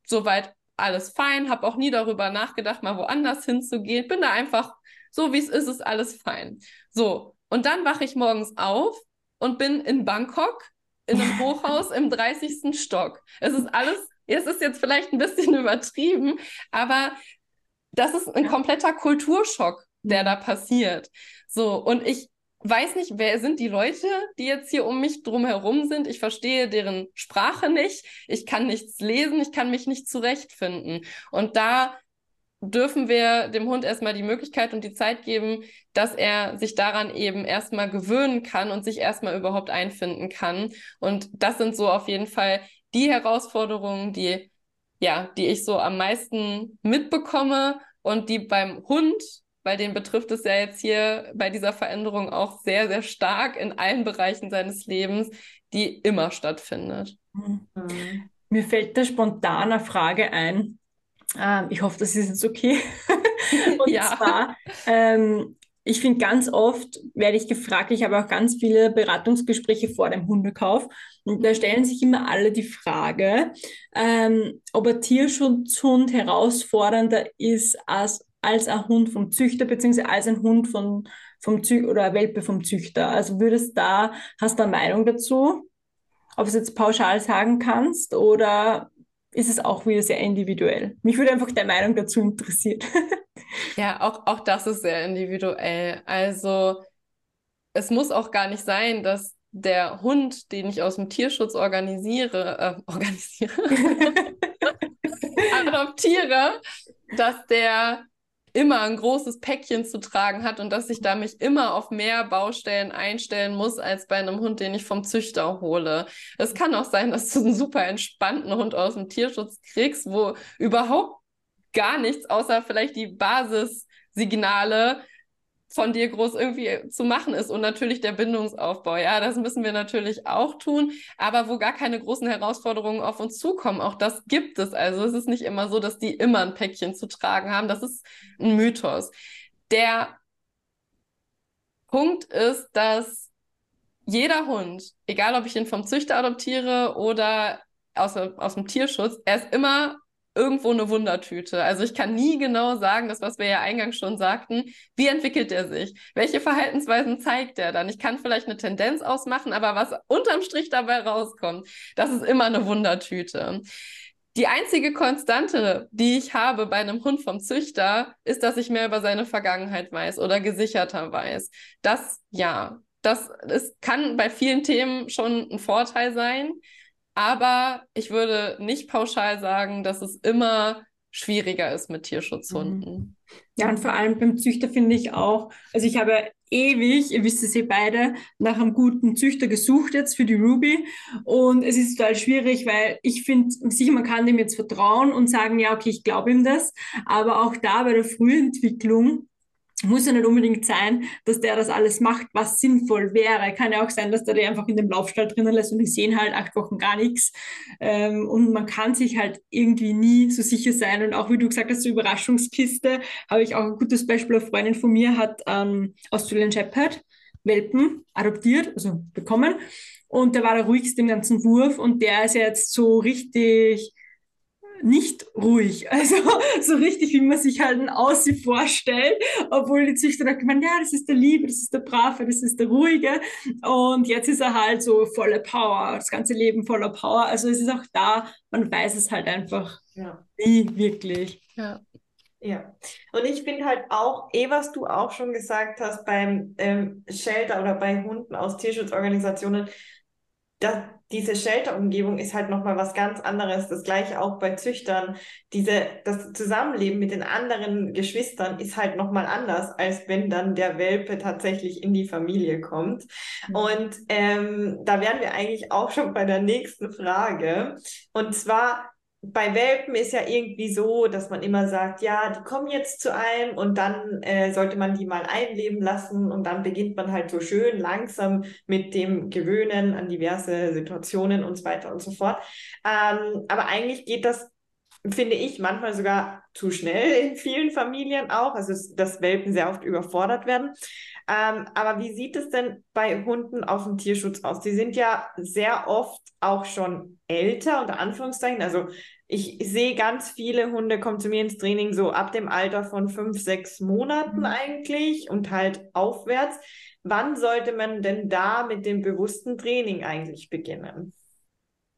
soweit alles fein, habe auch nie darüber nachgedacht, mal woanders hinzugehen, bin da einfach so, wie es ist, ist alles fein. So, und dann wache ich morgens auf und bin in Bangkok in einem [laughs] Hochhaus im 30. Stock. Es ist alles, es ist jetzt vielleicht ein bisschen [laughs] übertrieben, aber das ist ein kompletter Kulturschock, der da passiert. So, und ich weiß nicht, wer sind die Leute, die jetzt hier um mich drumherum sind. Ich verstehe deren Sprache nicht. Ich kann nichts lesen. Ich kann mich nicht zurechtfinden. Und da dürfen wir dem Hund erstmal die Möglichkeit und die Zeit geben, dass er sich daran eben erstmal gewöhnen kann und sich erstmal überhaupt einfinden kann. Und das sind so auf jeden Fall die Herausforderungen, die, ja, die ich so am meisten mitbekomme und die beim Hund, weil den betrifft es ja jetzt hier bei dieser Veränderung auch sehr, sehr stark in allen Bereichen seines Lebens, die immer stattfindet. Mhm. Mir fällt da spontan eine Frage ein ähm, ich hoffe, das ist jetzt okay. [laughs] und ja. zwar, ähm, ich finde ganz oft werde ich gefragt, ich habe auch ganz viele Beratungsgespräche vor dem Hundekauf und da stellen sich immer alle die Frage, ähm, ob ein Tierschutzhund herausfordernder ist als, als ein Hund vom Züchter beziehungsweise als ein Hund von, vom Zü oder eine Welpe vom Züchter. Also würdest da, hast du eine Meinung dazu? Ob du es jetzt pauschal sagen kannst oder ist es auch wieder sehr individuell. Mich würde einfach deine Meinung dazu interessieren. [laughs] ja, auch, auch das ist sehr individuell. Also es muss auch gar nicht sein, dass der Hund, den ich aus dem Tierschutz organisiere, äh, [laughs] organisiere, adoptiere, dass der immer ein großes Päckchen zu tragen hat und dass ich da mich immer auf mehr Baustellen einstellen muss als bei einem Hund, den ich vom Züchter hole. Es kann auch sein, dass du einen super entspannten Hund aus dem Tierschutz kriegst, wo überhaupt gar nichts außer vielleicht die Basissignale von dir groß irgendwie zu machen ist und natürlich der Bindungsaufbau. Ja, das müssen wir natürlich auch tun, aber wo gar keine großen Herausforderungen auf uns zukommen, auch das gibt es. Also es ist nicht immer so, dass die immer ein Päckchen zu tragen haben. Das ist ein Mythos. Der Punkt ist, dass jeder Hund, egal ob ich ihn vom Züchter adoptiere oder aus, aus dem Tierschutz, er ist immer irgendwo eine Wundertüte. Also ich kann nie genau sagen, das, was wir ja eingangs schon sagten, wie entwickelt er sich? Welche Verhaltensweisen zeigt er dann? Ich kann vielleicht eine Tendenz ausmachen, aber was unterm Strich dabei rauskommt, das ist immer eine Wundertüte. Die einzige Konstante, die ich habe bei einem Hund vom Züchter, ist, dass ich mehr über seine Vergangenheit weiß oder gesicherter weiß. Das ja, das ist, kann bei vielen Themen schon ein Vorteil sein. Aber ich würde nicht pauschal sagen, dass es immer schwieriger ist mit Tierschutzhunden. Mhm. Ja, und vor allem beim Züchter finde ich auch, also ich habe ewig, ihr wisst es eh beide, nach einem guten Züchter gesucht jetzt für die Ruby. Und es ist total schwierig, weil ich finde, sicher, man kann dem jetzt vertrauen und sagen, ja, okay, ich glaube ihm das. Aber auch da bei der Frühentwicklung muss ja nicht unbedingt sein, dass der das alles macht, was sinnvoll wäre. Kann ja auch sein, dass der die einfach in dem Laufstall drinnen lässt und die sehen halt acht Wochen gar nichts. Ähm, und man kann sich halt irgendwie nie so sicher sein. Und auch wie du gesagt hast, so Überraschungskiste, habe ich auch ein gutes Beispiel. Eine Freundin von mir hat ähm, Australian Shepherd Welpen adoptiert, also bekommen. Und der war der ruhigste im ganzen Wurf und der ist ja jetzt so richtig nicht ruhig. [laughs] Also so richtig, wie man sich halt ein Aussie vorstellt, obwohl die Züchter da gemeint, ja, das ist der Liebe, das ist der Brave, das ist der Ruhige. Und jetzt ist er halt so voller Power, das ganze Leben voller Power. Also es ist auch da, man weiß es halt einfach ja. nie wirklich. Ja. Ja, und ich finde halt auch, eh, was du auch schon gesagt hast beim ähm, Shelter oder bei Hunden aus Tierschutzorganisationen, dass diese Shelter-Umgebung ist halt nochmal was ganz anderes. Das gleiche auch bei Züchtern. Diese, das Zusammenleben mit den anderen Geschwistern ist halt nochmal anders, als wenn dann der Welpe tatsächlich in die Familie kommt. Mhm. Und ähm, da wären wir eigentlich auch schon bei der nächsten Frage. Und zwar, bei Welpen ist ja irgendwie so, dass man immer sagt, ja, die kommen jetzt zu einem und dann äh, sollte man die mal einleben lassen und dann beginnt man halt so schön langsam mit dem Gewöhnen an diverse Situationen und so weiter und so fort. Ähm, aber eigentlich geht das finde ich manchmal sogar zu schnell in vielen Familien auch, also dass Welpen sehr oft überfordert werden. Ähm, aber wie sieht es denn bei Hunden aus dem Tierschutz aus? Die sind ja sehr oft auch schon älter, unter Anführungszeichen. Also ich sehe ganz viele Hunde kommen zu mir ins Training so ab dem Alter von fünf, sechs Monaten mhm. eigentlich und halt aufwärts. Wann sollte man denn da mit dem bewussten Training eigentlich beginnen?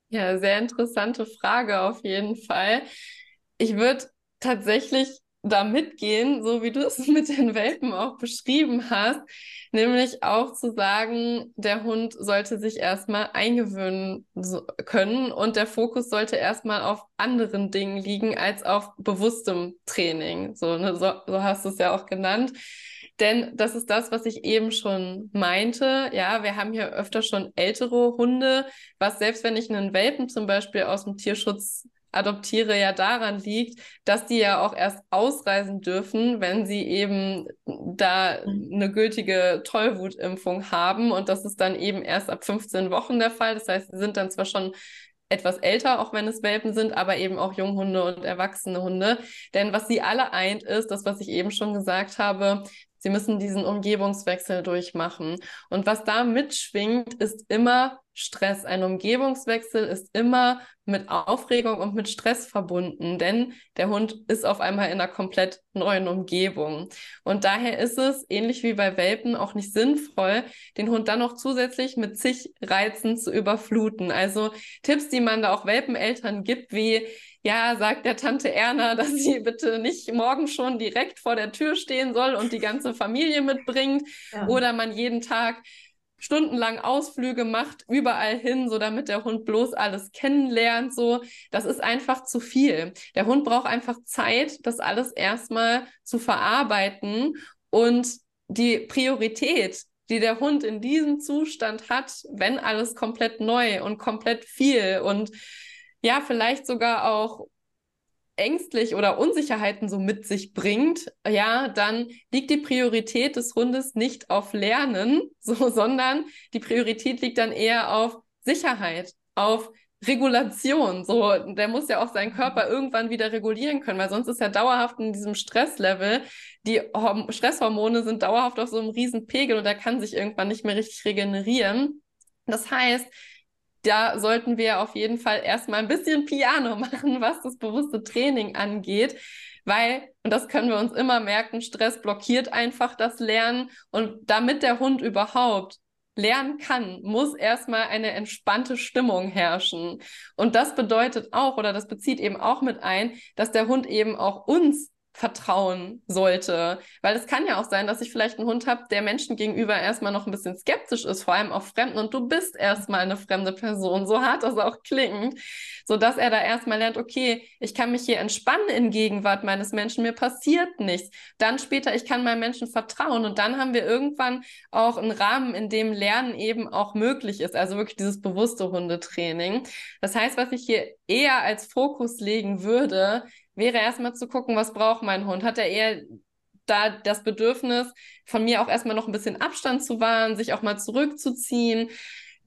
Ja, sehr interessante Frage auf jeden Fall. Ich würde tatsächlich da mitgehen, so wie du es [laughs] mit den Welpen auch beschrieben hast, nämlich auch zu sagen, der Hund sollte sich erstmal eingewöhnen können und der Fokus sollte erstmal auf anderen Dingen liegen als auf bewusstem Training. So, ne, so, so hast du es ja auch genannt. Denn das ist das, was ich eben schon meinte. Ja, wir haben hier öfter schon ältere Hunde, was selbst wenn ich einen Welpen zum Beispiel aus dem Tierschutz adoptiere, ja daran liegt, dass die ja auch erst ausreisen dürfen, wenn sie eben da eine gültige Tollwutimpfung haben. Und das ist dann eben erst ab 15 Wochen der Fall. Das heißt, sie sind dann zwar schon etwas älter, auch wenn es Welpen sind, aber eben auch Junghunde und erwachsene Hunde. Denn was sie alle eint, ist das, was ich eben schon gesagt habe, Sie müssen diesen Umgebungswechsel durchmachen. Und was da mitschwingt, ist immer Stress. Ein Umgebungswechsel ist immer mit Aufregung und mit Stress verbunden, denn der Hund ist auf einmal in einer komplett neuen Umgebung. Und daher ist es, ähnlich wie bei Welpen, auch nicht sinnvoll, den Hund dann noch zusätzlich mit zig Reizen zu überfluten. Also Tipps, die man da auch Welpeneltern gibt, wie ja, sagt der Tante Erna, [laughs] dass sie bitte nicht morgen schon direkt vor der Tür stehen soll und die ganze Familie mitbringt ja. oder man jeden Tag stundenlang Ausflüge macht, überall hin, so damit der Hund bloß alles kennenlernt, so. Das ist einfach zu viel. Der Hund braucht einfach Zeit, das alles erstmal zu verarbeiten und die Priorität, die der Hund in diesem Zustand hat, wenn alles komplett neu und komplett viel und ja, vielleicht sogar auch ängstlich oder Unsicherheiten so mit sich bringt, ja, dann liegt die Priorität des Hundes nicht auf Lernen, [laughs] so, sondern die Priorität liegt dann eher auf Sicherheit, auf Regulation. So, der muss ja auch seinen Körper irgendwann wieder regulieren können, weil sonst ist er dauerhaft in diesem Stresslevel. Die Horm Stresshormone sind dauerhaft auf so einem riesen Pegel und er kann sich irgendwann nicht mehr richtig regenerieren. Das heißt, da sollten wir auf jeden Fall erstmal ein bisschen Piano machen, [laughs] was das bewusste Training angeht. Weil, und das können wir uns immer merken, Stress blockiert einfach das Lernen. Und damit der Hund überhaupt lernen kann, muss erstmal eine entspannte Stimmung herrschen. Und das bedeutet auch, oder das bezieht eben auch mit ein, dass der Hund eben auch uns vertrauen sollte. Weil es kann ja auch sein, dass ich vielleicht einen Hund habe, der Menschen gegenüber erstmal noch ein bisschen skeptisch ist, vor allem auch Fremden. Und du bist erstmal eine fremde Person, so hart das auch klingt, so dass er da erstmal lernt, okay, ich kann mich hier entspannen in Gegenwart meines Menschen, mir passiert nichts. Dann später, ich kann meinem Menschen vertrauen. Und dann haben wir irgendwann auch einen Rahmen, in dem Lernen eben auch möglich ist. Also wirklich dieses bewusste Hundetraining. Das heißt, was ich hier eher als Fokus legen würde, wäre erstmal zu gucken, was braucht mein Hund? Hat er eher da das Bedürfnis, von mir auch erstmal noch ein bisschen Abstand zu wahren, sich auch mal zurückzuziehen?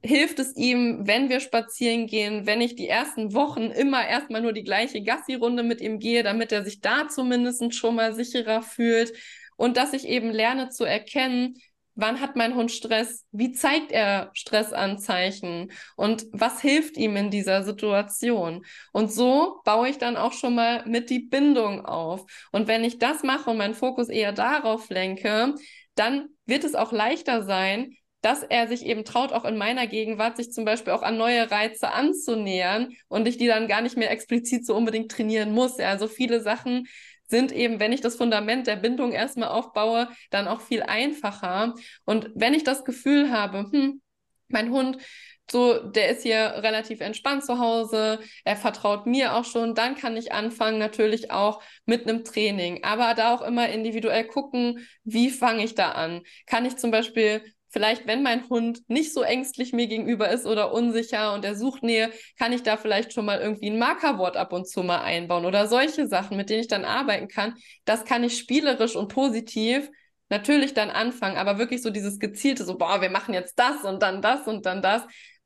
Hilft es ihm, wenn wir spazieren gehen, wenn ich die ersten Wochen immer erstmal nur die gleiche Gassi-Runde mit ihm gehe, damit er sich da zumindest schon mal sicherer fühlt? Und dass ich eben lerne zu erkennen, Wann hat mein Hund Stress? Wie zeigt er Stressanzeichen? Und was hilft ihm in dieser Situation? Und so baue ich dann auch schon mal mit die Bindung auf. Und wenn ich das mache und meinen Fokus eher darauf lenke, dann wird es auch leichter sein, dass er sich eben traut, auch in meiner Gegenwart sich zum Beispiel auch an neue Reize anzunähern und ich die dann gar nicht mehr explizit so unbedingt trainieren muss. Also viele Sachen sind eben, wenn ich das Fundament der Bindung erstmal aufbaue, dann auch viel einfacher. Und wenn ich das Gefühl habe, hm, mein Hund, so, der ist hier relativ entspannt zu Hause, er vertraut mir auch schon, dann kann ich anfangen natürlich auch mit einem Training, aber da auch immer individuell gucken, wie fange ich da an? Kann ich zum Beispiel vielleicht, wenn mein Hund nicht so ängstlich mir gegenüber ist oder unsicher und er sucht Nähe, kann ich da vielleicht schon mal irgendwie ein Markerwort ab und zu mal einbauen oder solche Sachen, mit denen ich dann arbeiten kann. Das kann ich spielerisch und positiv natürlich dann anfangen, aber wirklich so dieses gezielte, so, boah, wir machen jetzt das und dann das und dann das.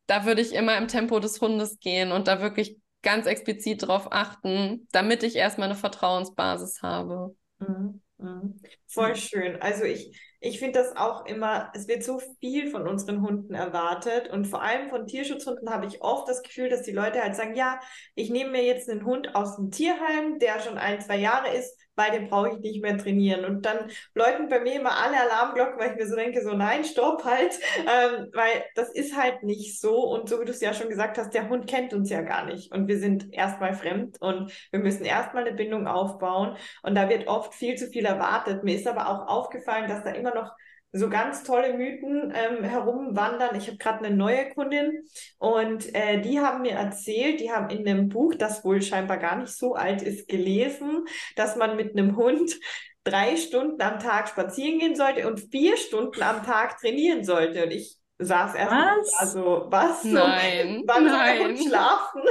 Da würde ich immer im Tempo des Hundes gehen und da wirklich ganz explizit darauf achten, damit ich erstmal eine Vertrauensbasis habe. Mhm. Mhm. Voll schön. Also ich, ich finde das auch immer, es wird so viel von unseren Hunden erwartet und vor allem von Tierschutzhunden habe ich oft das Gefühl, dass die Leute halt sagen, ja, ich nehme mir jetzt einen Hund aus dem Tierheim, der schon ein, zwei Jahre ist, weil den brauche ich nicht mehr trainieren. Und dann läuten bei mir immer alle Alarmglocken, weil ich mir so denke, so nein, stopp halt, ähm, weil das ist halt nicht so. Und so wie du es ja schon gesagt hast, der Hund kennt uns ja gar nicht. Und wir sind erstmal fremd und wir müssen erstmal eine Bindung aufbauen. Und da wird oft viel zu viel erwartet. Mir ist aber auch aufgefallen, dass da immer noch so ganz tolle Mythen ähm, herumwandern. Ich habe gerade eine neue Kundin und äh, die haben mir erzählt, die haben in einem Buch, das wohl scheinbar gar nicht so alt ist, gelesen, dass man mit einem Hund drei Stunden am Tag spazieren gehen sollte und vier Stunden am Tag trainieren sollte. Und ich saß erst was? also was nein, so, [laughs] wann nein. Hund schlafen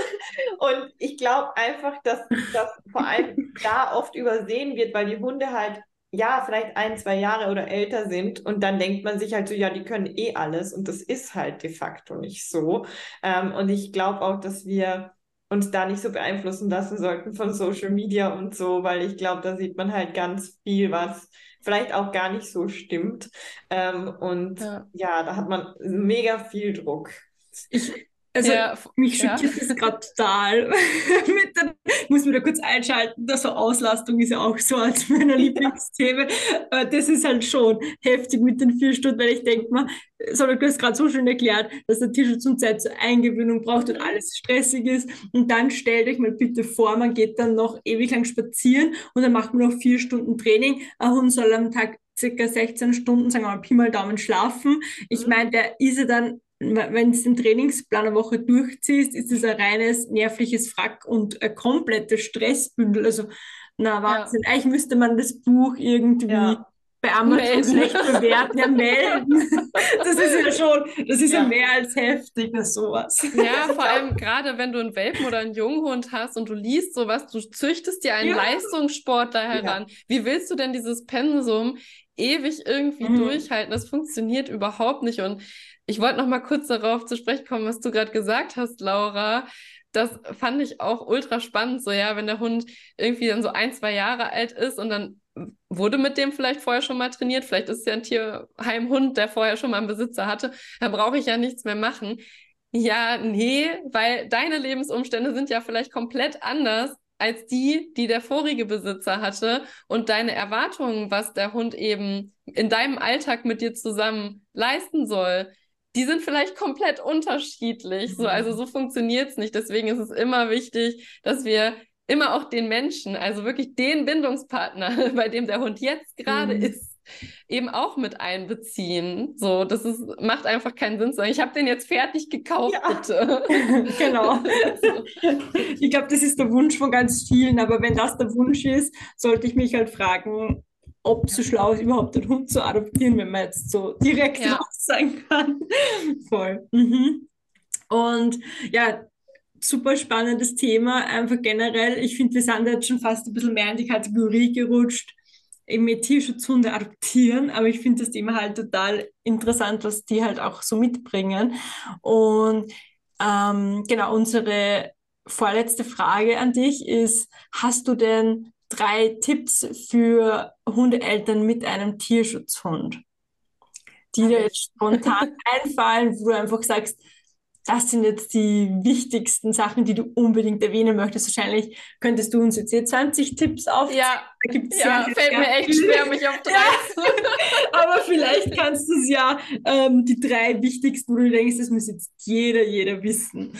und ich glaube einfach dass das vor allem da oft übersehen wird weil die Hunde halt ja, vielleicht ein, zwei Jahre oder älter sind und dann denkt man sich halt so, ja, die können eh alles und das ist halt de facto nicht so. Ähm, und ich glaube auch, dass wir uns da nicht so beeinflussen lassen sollten von Social Media und so, weil ich glaube, da sieht man halt ganz viel, was vielleicht auch gar nicht so stimmt. Ähm, und ja. ja, da hat man mega viel Druck. Ich, also ja, mich schockiert ja. das gerade total. [laughs] den, ich muss mir da kurz einschalten, dass so Auslastung ist ja auch so als meiner [laughs] Lieblingsthemen. Aber das ist halt schon heftig mit den vier Stunden, weil ich denke mal, sondern du hast gerade so schön erklärt, dass der Tierschutz und Zeit zur Eingewöhnung braucht und alles stressig ist. Und dann stellt euch mal bitte vor, man geht dann noch ewig lang spazieren und dann macht man noch vier Stunden Training. Ein Hund soll am Tag circa 16 Stunden, sagen wir mal, Pi mal Daumen schlafen. Ich mhm. meine, der ist ja dann wenn du den Trainingsplan eine Woche durchziehst, ist es ein reines nervliches Frack und ein komplettes Stressbündel. Also, na, Wahnsinn. Ja. Eigentlich müsste man das Buch irgendwie ja. bei Amazon schlecht bewerten, ja, melden. [laughs] Das ist ja schon, das ist ja, ja mehr als heftig, sowas. Ja, vor allem gerade wenn du einen Welpen oder einen Junghund hast und du liest sowas, du züchtest dir einen ja. Leistungssportler heran. Wie willst du denn dieses Pensum ewig irgendwie mhm. durchhalten? Das funktioniert überhaupt nicht. Und ich wollte noch mal kurz darauf zu sprechen kommen, was du gerade gesagt hast, Laura. Das fand ich auch ultra spannend, so ja, wenn der Hund irgendwie dann so ein, zwei Jahre alt ist und dann wurde mit dem vielleicht vorher schon mal trainiert, vielleicht ist es ja ein Tierheimhund, der vorher schon mal einen Besitzer hatte, dann brauche ich ja nichts mehr machen. Ja, nee, weil deine Lebensumstände sind ja vielleicht komplett anders als die, die der vorige Besitzer hatte und deine Erwartungen, was der Hund eben in deinem Alltag mit dir zusammen leisten soll, die sind vielleicht komplett unterschiedlich. So, also mhm. so funktioniert es nicht. Deswegen ist es immer wichtig, dass wir immer auch den Menschen, also wirklich den Bindungspartner, [laughs] bei dem der Hund jetzt gerade mhm. ist, eben auch mit einbeziehen. So, das ist, macht einfach keinen Sinn zu sagen, ich habe den jetzt fertig gekauft, ja. bitte. [laughs] genau. [laughs] Ich glaube, das ist der Wunsch von ganz vielen, aber wenn das der Wunsch ist, sollte ich mich halt fragen, ob es so schlau ist, überhaupt den Hund zu adoptieren, wenn man jetzt so direkt ja. sein kann. [laughs] Voll. Mhm. Und ja, super spannendes Thema, einfach generell. Ich finde, wir sind jetzt schon fast ein bisschen mehr in die Kategorie gerutscht, eben mit Tierschutzhunde adoptieren, aber ich finde das Thema halt total interessant, was die halt auch so mitbringen. Und ähm, genau, unsere vorletzte Frage an dich ist, hast du denn drei Tipps für Hundeeltern mit einem Tierschutzhund, die dir jetzt spontan [laughs] einfallen, wo du einfach sagst, das sind jetzt die wichtigsten Sachen, die du unbedingt erwähnen möchtest. Wahrscheinlich könntest du uns jetzt hier 20 Tipps auf. Ja, da gibt's ja, ja fällt mir echt schwer, mich auf [laughs] drei ja. Aber vielleicht kannst du es ja, ähm, die drei wichtigsten, wo du denkst, das muss jetzt jeder, jeder wissen.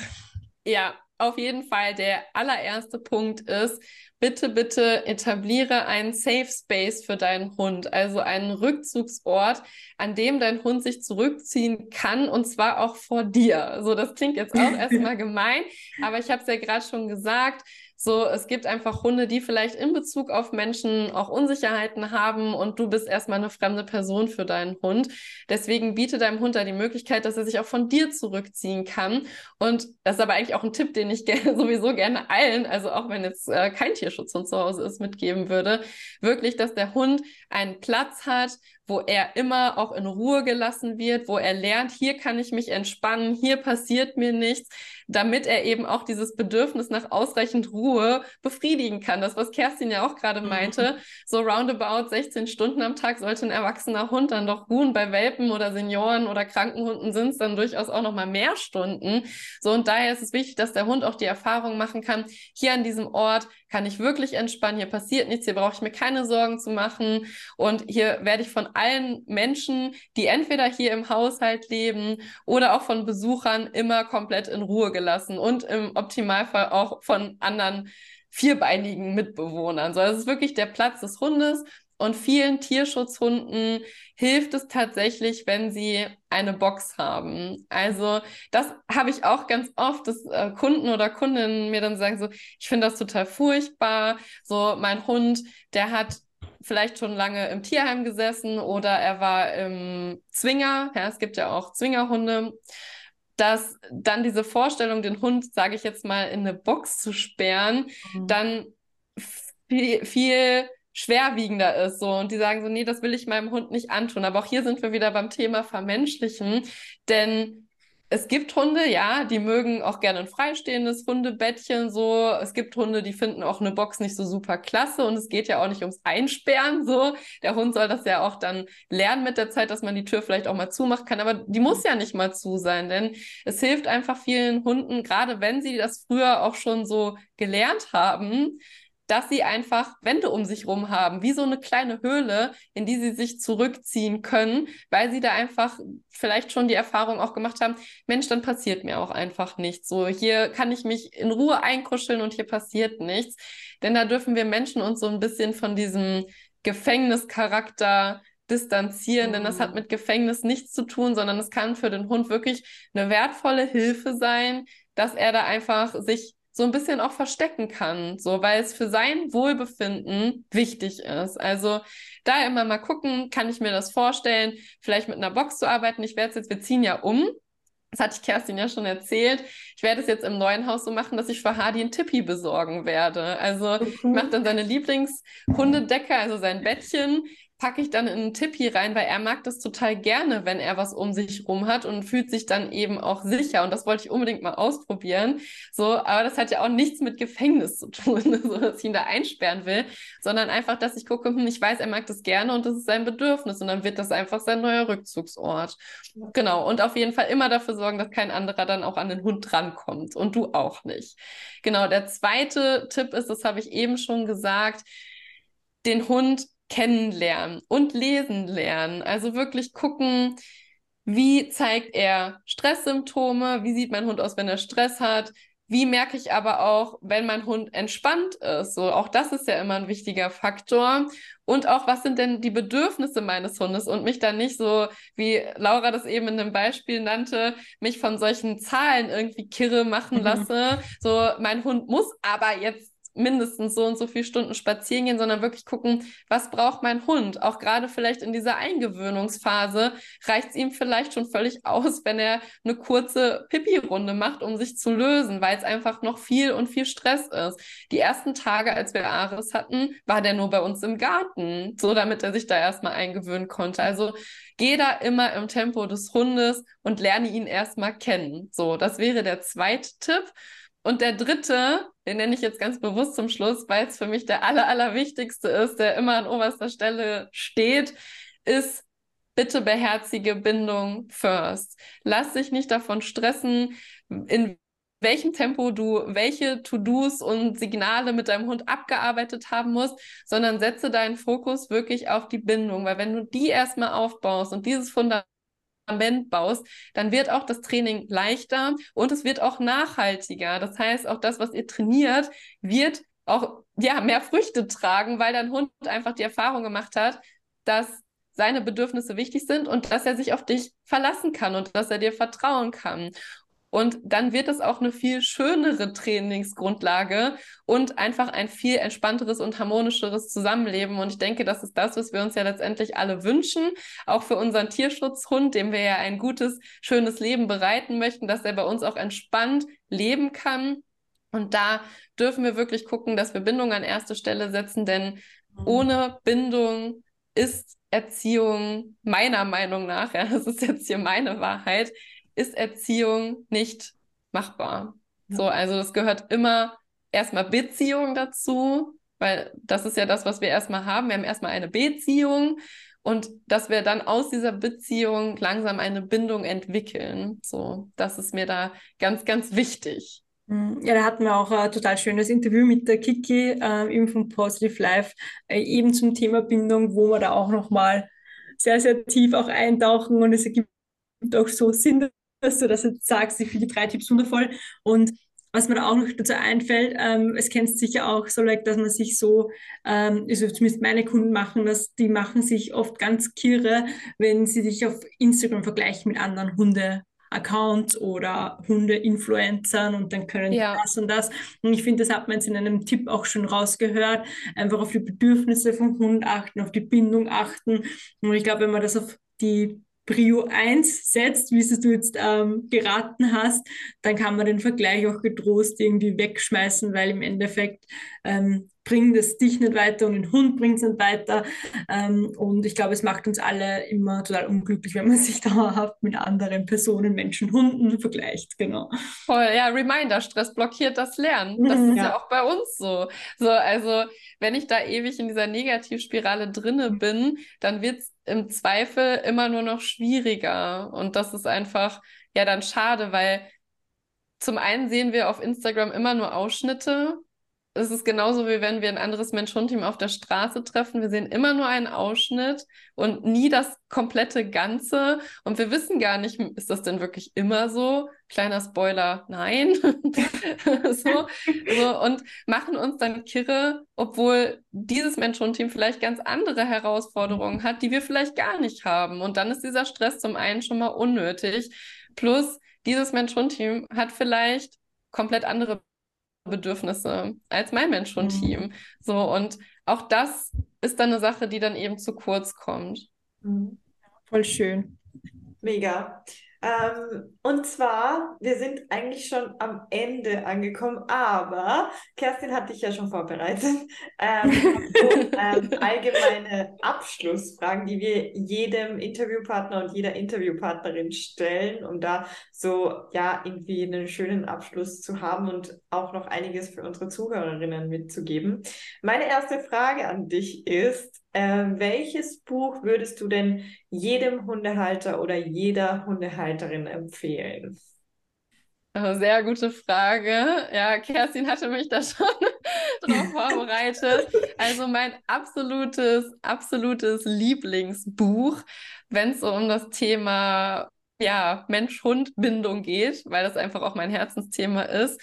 Ja, auf jeden Fall. Der allererste Punkt ist, bitte, bitte etabliere einen Safe Space für deinen Hund, also einen Rückzugsort, an dem dein Hund sich zurückziehen kann und zwar auch vor dir. So, das klingt jetzt auch [laughs] erstmal gemein, aber ich habe es ja gerade schon gesagt, so, es gibt einfach Hunde, die vielleicht in Bezug auf Menschen auch Unsicherheiten haben und du bist erstmal eine fremde Person für deinen Hund. Deswegen biete deinem Hund da die Möglichkeit, dass er sich auch von dir zurückziehen kann. Und das ist aber eigentlich auch ein Tipp, den ich [laughs] gerne, sowieso gerne allen, also auch wenn jetzt äh, kein Tierschutzhund zu Hause ist, mitgeben würde. Wirklich, dass der Hund einen Platz hat, wo er immer auch in Ruhe gelassen wird, wo er lernt, hier kann ich mich entspannen, hier passiert mir nichts, damit er eben auch dieses Bedürfnis nach ausreichend Ruhe befriedigen kann. Das, was Kerstin ja auch gerade mhm. meinte, so roundabout 16 Stunden am Tag sollte ein erwachsener Hund dann doch ruhen. Bei Welpen oder Senioren oder Krankenhunden sind es dann durchaus auch noch mal mehr Stunden. So und daher ist es wichtig, dass der Hund auch die Erfahrung machen kann, hier an diesem Ort kann ich wirklich entspannen, hier passiert nichts, hier brauche ich mir keine Sorgen zu machen und hier werde ich von allen Menschen, die entweder hier im Haushalt leben oder auch von Besuchern immer komplett in Ruhe gelassen und im Optimalfall auch von anderen vierbeinigen Mitbewohnern. So, es ist wirklich der Platz des Hundes und vielen Tierschutzhunden hilft es tatsächlich, wenn sie eine Box haben. Also das habe ich auch ganz oft, dass äh, Kunden oder Kundinnen mir dann sagen so, ich finde das total furchtbar. So mein Hund, der hat vielleicht schon lange im Tierheim gesessen oder er war im Zwinger. Ja, es gibt ja auch Zwingerhunde dass dann diese Vorstellung, den Hund, sage ich jetzt mal, in eine Box zu sperren, mhm. dann viel, viel schwerwiegender ist so. Und die sagen so nee das will ich meinem Hund nicht antun. Aber auch hier sind wir wieder beim Thema vermenschlichen. Denn es gibt Hunde, ja, die mögen auch gerne ein freistehendes Hundebettchen so. Es gibt Hunde, die finden auch eine Box nicht so super klasse. Und es geht ja auch nicht ums Einsperren so. Der Hund soll das ja auch dann lernen mit der Zeit, dass man die Tür vielleicht auch mal zumachen kann, aber die muss ja nicht mal zu sein, denn es hilft einfach vielen Hunden, gerade wenn sie das früher auch schon so gelernt haben, dass sie einfach Wände um sich rum haben, wie so eine kleine Höhle, in die sie sich zurückziehen können, weil sie da einfach vielleicht schon die Erfahrung auch gemacht haben, Mensch, dann passiert mir auch einfach nichts. So, hier kann ich mich in Ruhe einkuscheln und hier passiert nichts. Denn da dürfen wir Menschen uns so ein bisschen von diesem Gefängnischarakter distanzieren, mhm. denn das hat mhm. mit Gefängnis nichts zu tun, sondern es kann für den Hund wirklich eine wertvolle Hilfe sein, dass er da einfach sich so ein bisschen auch verstecken kann, so weil es für sein Wohlbefinden wichtig ist. Also da immer mal gucken, kann ich mir das vorstellen, vielleicht mit einer Box zu arbeiten. Ich werde es jetzt, wir ziehen ja um. Das hatte ich Kerstin ja schon erzählt. Ich werde es jetzt im neuen Haus so machen, dass ich für Hardy ein Tippi besorgen werde. Also ich mache dann seine Lieblingshundedecke, also sein Bettchen, packe ich dann in einen Tippi rein, weil er mag das total gerne, wenn er was um sich rum hat und fühlt sich dann eben auch sicher. Und das wollte ich unbedingt mal ausprobieren. So, aber das hat ja auch nichts mit Gefängnis zu tun, [laughs] so dass ich ihn da einsperren will, sondern einfach, dass ich gucke, hm, ich weiß, er mag das gerne und das ist sein Bedürfnis und dann wird das einfach sein neuer Rückzugsort. Genau. Und auf jeden Fall immer dafür sorgen, dass kein anderer dann auch an den Hund drankommt und du auch nicht. Genau. Der zweite Tipp ist, das habe ich eben schon gesagt, den Hund kennenlernen und lesen lernen. Also wirklich gucken, wie zeigt er Stresssymptome, wie sieht mein Hund aus, wenn er Stress hat, wie merke ich aber auch, wenn mein Hund entspannt ist? So, auch das ist ja immer ein wichtiger Faktor. Und auch, was sind denn die Bedürfnisse meines Hundes? Und mich dann nicht so, wie Laura das eben in dem Beispiel nannte, mich von solchen Zahlen irgendwie kirre machen lasse. so, mein Hund muss aber jetzt mindestens so und so viele Stunden spazieren gehen, sondern wirklich gucken, was braucht mein Hund? Auch gerade vielleicht in dieser Eingewöhnungsphase reicht es ihm vielleicht schon völlig [laughs] aus, wenn er eine kurze Pipi-Runde macht, um sich zu lösen, weil es einfach noch viel und viel Stress ist. Die ersten Tage, als wir Ares hatten, war der nur bei uns im Garten, so damit er sich da erstmal eingewöhnen konnte. Also geh da immer im Tempo des Hundes und lerne ihn erstmal kennen. So, das wäre der zweite Tipp. Und der dritte, den nenne ich jetzt ganz bewusst zum Schluss, weil es für mich der aller, allerwichtigste ist, der immer an oberster Stelle steht, ist bitte beherzige Bindung first. Lass dich nicht davon stressen, in welchem Tempo du welche To-Dos und Signale mit deinem Hund abgearbeitet haben musst, sondern setze deinen Fokus wirklich auf die Bindung, weil wenn du die erstmal aufbaust und dieses Fundament Fundament baust, dann wird auch das Training leichter und es wird auch nachhaltiger. Das heißt, auch das, was ihr trainiert, wird auch ja, mehr Früchte tragen, weil dein Hund einfach die Erfahrung gemacht hat, dass seine Bedürfnisse wichtig sind und dass er sich auf dich verlassen kann und dass er dir vertrauen kann. Und dann wird es auch eine viel schönere Trainingsgrundlage und einfach ein viel entspannteres und harmonischeres Zusammenleben. Und ich denke, das ist das, was wir uns ja letztendlich alle wünschen, auch für unseren Tierschutzhund, dem wir ja ein gutes, schönes Leben bereiten möchten, dass er bei uns auch entspannt leben kann. Und da dürfen wir wirklich gucken, dass wir Bindung an erste Stelle setzen, denn mhm. ohne Bindung ist Erziehung meiner Meinung nach, ja, das ist jetzt hier meine Wahrheit, ist Erziehung nicht machbar. Ja. So, also es gehört immer erstmal Beziehung dazu, weil das ist ja das, was wir erstmal haben. Wir haben erstmal eine Beziehung und dass wir dann aus dieser Beziehung langsam eine Bindung entwickeln. So, das ist mir da ganz, ganz wichtig. Hm, ja, da hatten wir auch ein total schönes Interview mit der Kiki, äh, eben von Positive Life, äh, eben zum Thema Bindung, wo wir da auch nochmal sehr, sehr tief auch eintauchen und es ergibt auch so Sinn, dass du das jetzt sagst. Ich finde die drei Tipps wundervoll und was mir da auch noch dazu einfällt, ähm, es kennst sicher auch so, like, dass man sich so, ähm, also zumindest meine Kunden machen das, die machen sich oft ganz kirre, wenn sie sich auf Instagram vergleichen mit anderen Hunde. Accounts oder Hunde-Influencern und dann können ja. das und das. Und ich finde, das hat man jetzt in einem Tipp auch schon rausgehört. Einfach auf die Bedürfnisse vom Hund achten, auf die Bindung achten. Und ich glaube, wenn man das auf die Prio 1 setzt, wie es du jetzt ähm, geraten hast, dann kann man den Vergleich auch getrost irgendwie wegschmeißen, weil im Endeffekt ähm, bringt es dich nicht weiter und den Hund bringt es nicht weiter. Ähm, und ich glaube, es macht uns alle immer total unglücklich, wenn man [laughs] sich dauerhaft mit anderen Personen, Menschen, Hunden vergleicht. Genau. Voll, ja, Reminder, Stress blockiert das Lernen. Das mhm, ist ja. ja auch bei uns so. So, also wenn ich da ewig in dieser Negativspirale drinne bin, dann wird es im Zweifel immer nur noch schwieriger. Und das ist einfach, ja, dann schade, weil zum einen sehen wir auf Instagram immer nur Ausschnitte es ist genauso wie wenn wir ein anderes Mensch-Hund-Team auf der Straße treffen. Wir sehen immer nur einen Ausschnitt und nie das komplette Ganze. Und wir wissen gar nicht, ist das denn wirklich immer so? Kleiner Spoiler, nein. [laughs] so, so, und machen uns dann kirre, obwohl dieses Mensch-Hund-Team vielleicht ganz andere Herausforderungen hat, die wir vielleicht gar nicht haben. Und dann ist dieser Stress zum einen schon mal unnötig. Plus, dieses Mensch-Hund-Team hat vielleicht komplett andere Bedürfnisse als mein Mensch-Hund-Team. Mhm. So, und auch das ist dann eine Sache, die dann eben zu kurz kommt. Mhm. Voll schön. Mega. Ähm, und zwar, wir sind eigentlich schon am Ende angekommen, aber Kerstin hat dich ja schon vorbereitet. Ähm, und, ähm, [laughs] allgemeine Abschlussfragen, die wir jedem Interviewpartner und jeder Interviewpartnerin stellen, um da so, ja, irgendwie einen schönen Abschluss zu haben und auch noch einiges für unsere Zuhörerinnen mitzugeben. Meine erste Frage an dich ist, äh, welches Buch würdest du denn jedem Hundehalter oder jeder Hundehalterin empfehlen? Sehr gute Frage. Ja, Kerstin hatte mich da [laughs] schon drauf [laughs] vorbereitet. Also mein absolutes, absolutes Lieblingsbuch, wenn es so um das Thema ja, Mensch-Hund-Bindung geht, weil das einfach auch mein Herzensthema ist,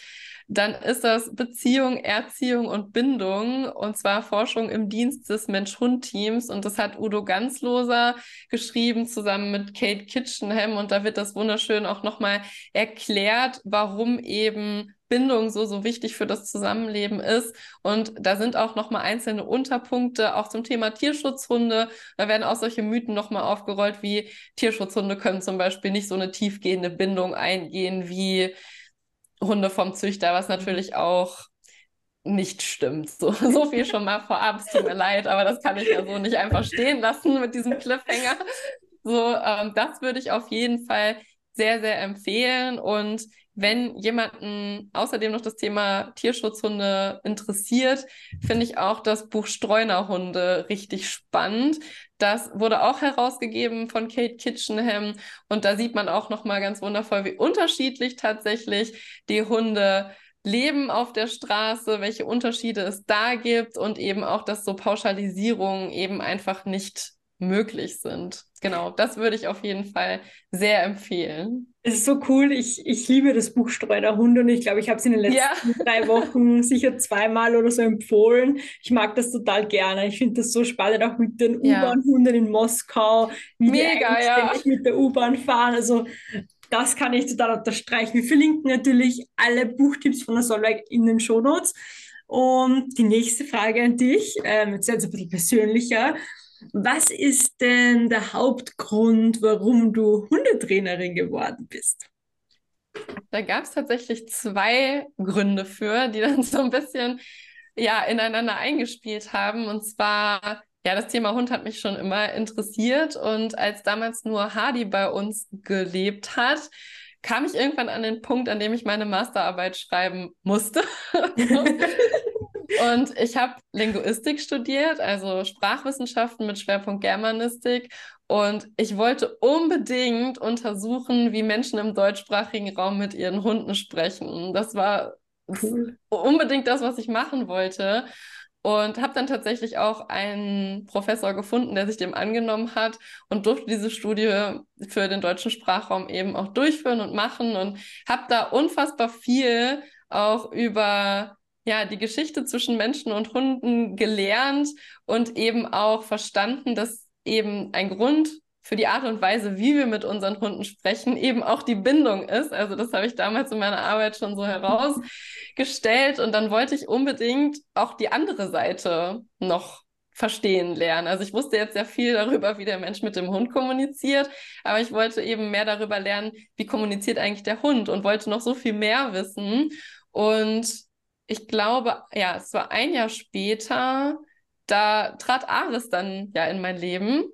dann ist das Beziehung, Erziehung und Bindung und zwar Forschung im Dienst des Mensch-Hund-Teams und das hat Udo Ganzloser geschrieben zusammen mit Kate Kitchenham und da wird das wunderschön auch nochmal erklärt, warum eben Bindung so, so wichtig für das Zusammenleben ist. Und da sind auch nochmal einzelne Unterpunkte, auch zum Thema Tierschutzhunde. Da werden auch solche Mythen nochmal aufgerollt, wie Tierschutzhunde können zum Beispiel nicht so eine tiefgehende Bindung eingehen wie Hunde vom Züchter, was natürlich auch nicht stimmt. So, [laughs] so viel schon mal vorab, es tut mir leid, aber das kann ich ja so nicht einfach stehen lassen mit diesem Cliffhanger. So, ähm, das würde ich auf jeden Fall sehr, sehr empfehlen. Und wenn jemanden außerdem noch das Thema Tierschutzhunde interessiert, finde ich auch das Buch Streunerhunde richtig spannend. Das wurde auch herausgegeben von Kate Kitchenham und da sieht man auch noch mal ganz wundervoll, wie unterschiedlich tatsächlich die Hunde leben auf der Straße, welche Unterschiede es da gibt und eben auch, dass so Pauschalisierungen eben einfach nicht möglich sind. Genau, das würde ich auf jeden Fall sehr empfehlen. Es ist so cool. Ich, ich liebe das Buch Streunerhunde und ich glaube, ich habe es in den letzten ja. drei Wochen sicher zweimal oder so empfohlen. Ich mag das total gerne. Ich finde das so spannend, auch mit den ja. U-Bahn-Hunden in Moskau, wie Mega, die ja. mit der U-Bahn fahren. Also das kann ich total unterstreichen. Wir verlinken natürlich alle Buchtipps von der Solveig in den Shownotes. Und die nächste Frage an dich, ähm, jetzt ist ein bisschen persönlicher. Was ist denn der Hauptgrund, warum du Hundetrainerin geworden bist? Da gab es tatsächlich zwei Gründe für, die [laughs] dann so ein bisschen ja, ineinander eingespielt haben. Und zwar, ja, das Thema Hund hat mich schon immer interessiert und als damals nur Hardy bei uns gelebt hat, kam ich irgendwann an den Punkt, an dem ich meine Masterarbeit schreiben musste. [laughs] [laughs] und ich habe Linguistik studiert, also Sprachwissenschaften mit Schwerpunkt Germanistik. Und ich wollte unbedingt untersuchen, wie Menschen im deutschsprachigen Raum mit ihren Hunden sprechen. Das war cool. unbedingt das, was ich machen wollte. Und habe dann tatsächlich auch einen Professor gefunden, der sich dem angenommen hat und durfte diese Studie für den deutschen Sprachraum eben auch durchführen und machen und habe da unfassbar viel auch über ja, die Geschichte zwischen Menschen und Hunden gelernt und eben auch verstanden, dass eben ein Grund für die Art und Weise, wie wir mit unseren Hunden sprechen, eben auch die Bindung ist. Also das habe ich damals in meiner Arbeit schon so herausgestellt und dann wollte ich unbedingt auch die andere Seite noch verstehen lernen. Also ich wusste jetzt sehr viel darüber, wie der Mensch mit dem Hund kommuniziert, aber ich wollte eben mehr darüber lernen, wie kommuniziert eigentlich der Hund und wollte noch so viel mehr wissen. Und ich glaube, ja, es war ein Jahr später, da trat Ares dann ja in mein Leben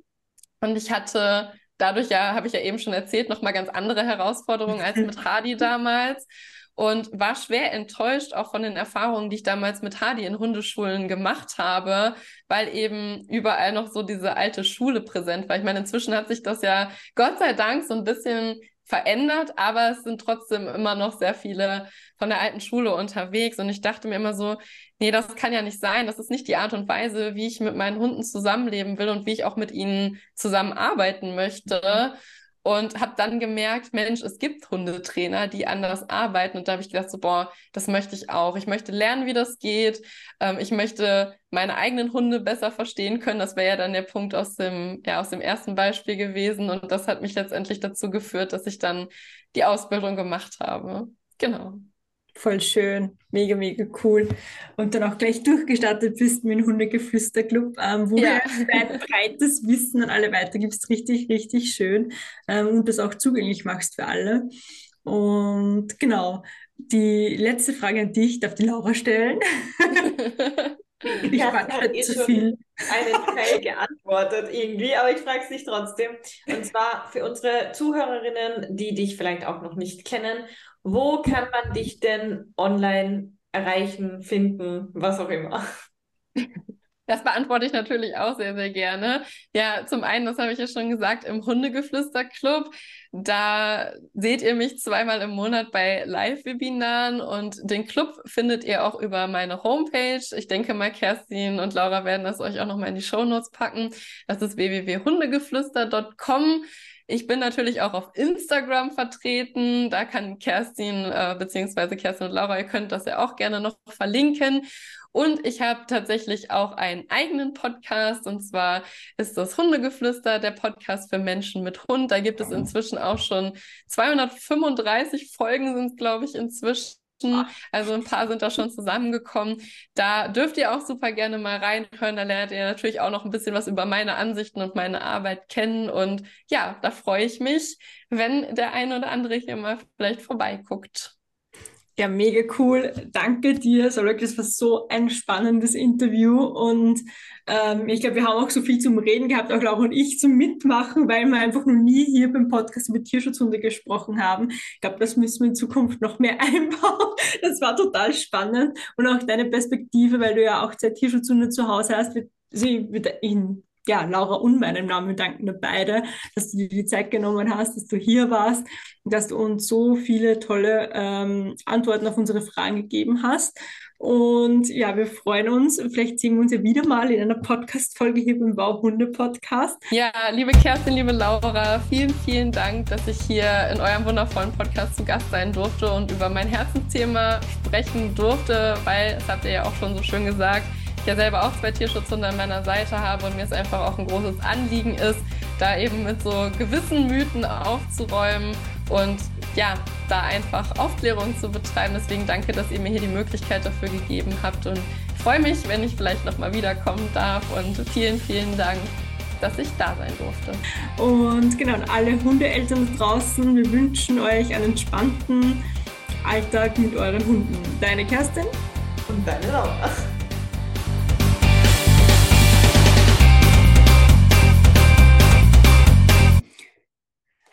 und ich hatte dadurch ja, habe ich ja eben schon erzählt, nochmal ganz andere Herausforderungen als mit [laughs] Hadi damals und war schwer enttäuscht auch von den Erfahrungen, die ich damals mit Hadi in Hundeschulen gemacht habe, weil eben überall noch so diese alte Schule präsent war. Ich meine, inzwischen hat sich das ja Gott sei Dank so ein bisschen verändert, aber es sind trotzdem immer noch sehr viele von der alten Schule unterwegs. Und ich dachte mir immer so, nee, das kann ja nicht sein. Das ist nicht die Art und Weise, wie ich mit meinen Hunden zusammenleben will und wie ich auch mit ihnen zusammenarbeiten möchte. Und habe dann gemerkt, Mensch, es gibt Hundetrainer, die anders arbeiten. Und da habe ich gedacht, so, boah, das möchte ich auch. Ich möchte lernen, wie das geht. Ähm, ich möchte meine eigenen Hunde besser verstehen können. Das wäre ja dann der Punkt aus dem, ja, aus dem ersten Beispiel gewesen. Und das hat mich letztendlich dazu geführt, dass ich dann die Ausbildung gemacht habe. Genau. Voll schön, mega, mega cool. Und dann auch gleich durchgestartet bist mit dem Hundegeflüsterclub, ähm, wo ja. du dein breites Wissen an alle weitergibst. Richtig, richtig schön. Ähm, und das auch zugänglich machst für alle. Und genau, die letzte Frage an dich darf die Laura stellen. [laughs] ich ja, quatsche eh zu viel. Einen Teil [laughs] geantwortet irgendwie, aber ich frage es dich trotzdem. Und zwar für unsere Zuhörerinnen, die dich vielleicht auch noch nicht kennen wo kann man dich denn online erreichen, finden, was auch immer? Das beantworte ich natürlich auch sehr, sehr gerne. Ja, zum einen, das habe ich ja schon gesagt, im Hundegeflüster-Club. Da seht ihr mich zweimal im Monat bei Live-Webinaren und den Club findet ihr auch über meine Homepage. Ich denke mal, Kerstin und Laura werden das euch auch nochmal in die Show Notes packen. Das ist www.hundegeflüster.com. Ich bin natürlich auch auf Instagram vertreten. Da kann Kerstin äh, beziehungsweise Kerstin und Laura, ihr könnt das ja auch gerne noch verlinken. Und ich habe tatsächlich auch einen eigenen Podcast und zwar ist das Hundegeflüster, der Podcast für Menschen mit Hund. Da gibt es inzwischen auch schon 235 Folgen sind glaube ich inzwischen. Also ein paar sind da schon zusammengekommen. Da dürft ihr auch super gerne mal reinhören. Da lernt ihr natürlich auch noch ein bisschen was über meine Ansichten und meine Arbeit kennen. Und ja, da freue ich mich, wenn der eine oder andere hier mal vielleicht vorbeiguckt. Ja, mega cool. Danke dir, Solok. Das war so ein spannendes Interview und ähm, ich glaube, wir haben auch so viel zum Reden gehabt, auch Laura und ich zum Mitmachen, weil wir einfach noch nie hier beim Podcast über Tierschutzhunde gesprochen haben. Ich glaube, das müssen wir in Zukunft noch mehr [laughs] einbauen. Das war total spannend und auch deine Perspektive, weil du ja auch zwei Tierschutzhunde zu Hause hast, wird wird in ja, Laura und meinem Namen danken wir beide, dass du dir die Zeit genommen hast, dass du hier warst, dass du uns so viele tolle ähm, Antworten auf unsere Fragen gegeben hast. Und ja, wir freuen uns. Vielleicht sehen wir uns ja wieder mal in einer Podcast-Folge hier beim Bauhunde-Podcast. Ja, liebe Kerstin, liebe Laura, vielen, vielen Dank, dass ich hier in eurem wundervollen Podcast zu Gast sein durfte und über mein Herzensthema sprechen durfte, weil, das habt ihr ja auch schon so schön gesagt, ja selber auch zwei Tierschutzhunde an meiner Seite habe und mir es einfach auch ein großes Anliegen ist, da eben mit so gewissen Mythen aufzuräumen und ja, da einfach Aufklärung zu betreiben. Deswegen danke, dass ihr mir hier die Möglichkeit dafür gegeben habt und ich freue mich, wenn ich vielleicht nochmal wiederkommen darf und vielen, vielen Dank dass ich da sein durfte. Und genau, alle Hundeeltern draußen, wir wünschen euch einen entspannten Alltag mit euren Hunden. Deine Kerstin und deine Laura.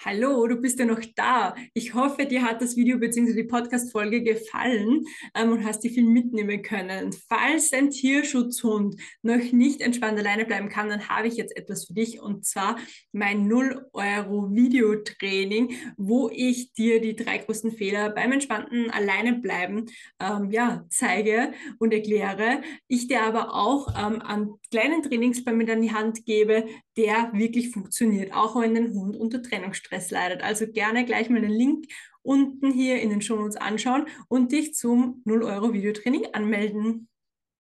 Hallo, du bist ja noch da. Ich hoffe, dir hat das Video bzw. die Podcast-Folge gefallen ähm, und hast dir viel mitnehmen können. Falls ein Tierschutzhund noch nicht entspannt alleine bleiben kann, dann habe ich jetzt etwas für dich und zwar mein 0 Euro Videotraining, wo ich dir die drei größten Fehler beim entspannten alleine bleiben ähm, ja, zeige und erkläre. Ich dir aber auch ähm, an kleinen Trainingsplan mit an die Hand gebe, der wirklich funktioniert, auch wenn ein Hund unter Trennungsstress Stress leidet. Also gerne gleich mal den Link unten hier in den Shownotes anschauen und dich zum 0 Euro Videotraining anmelden.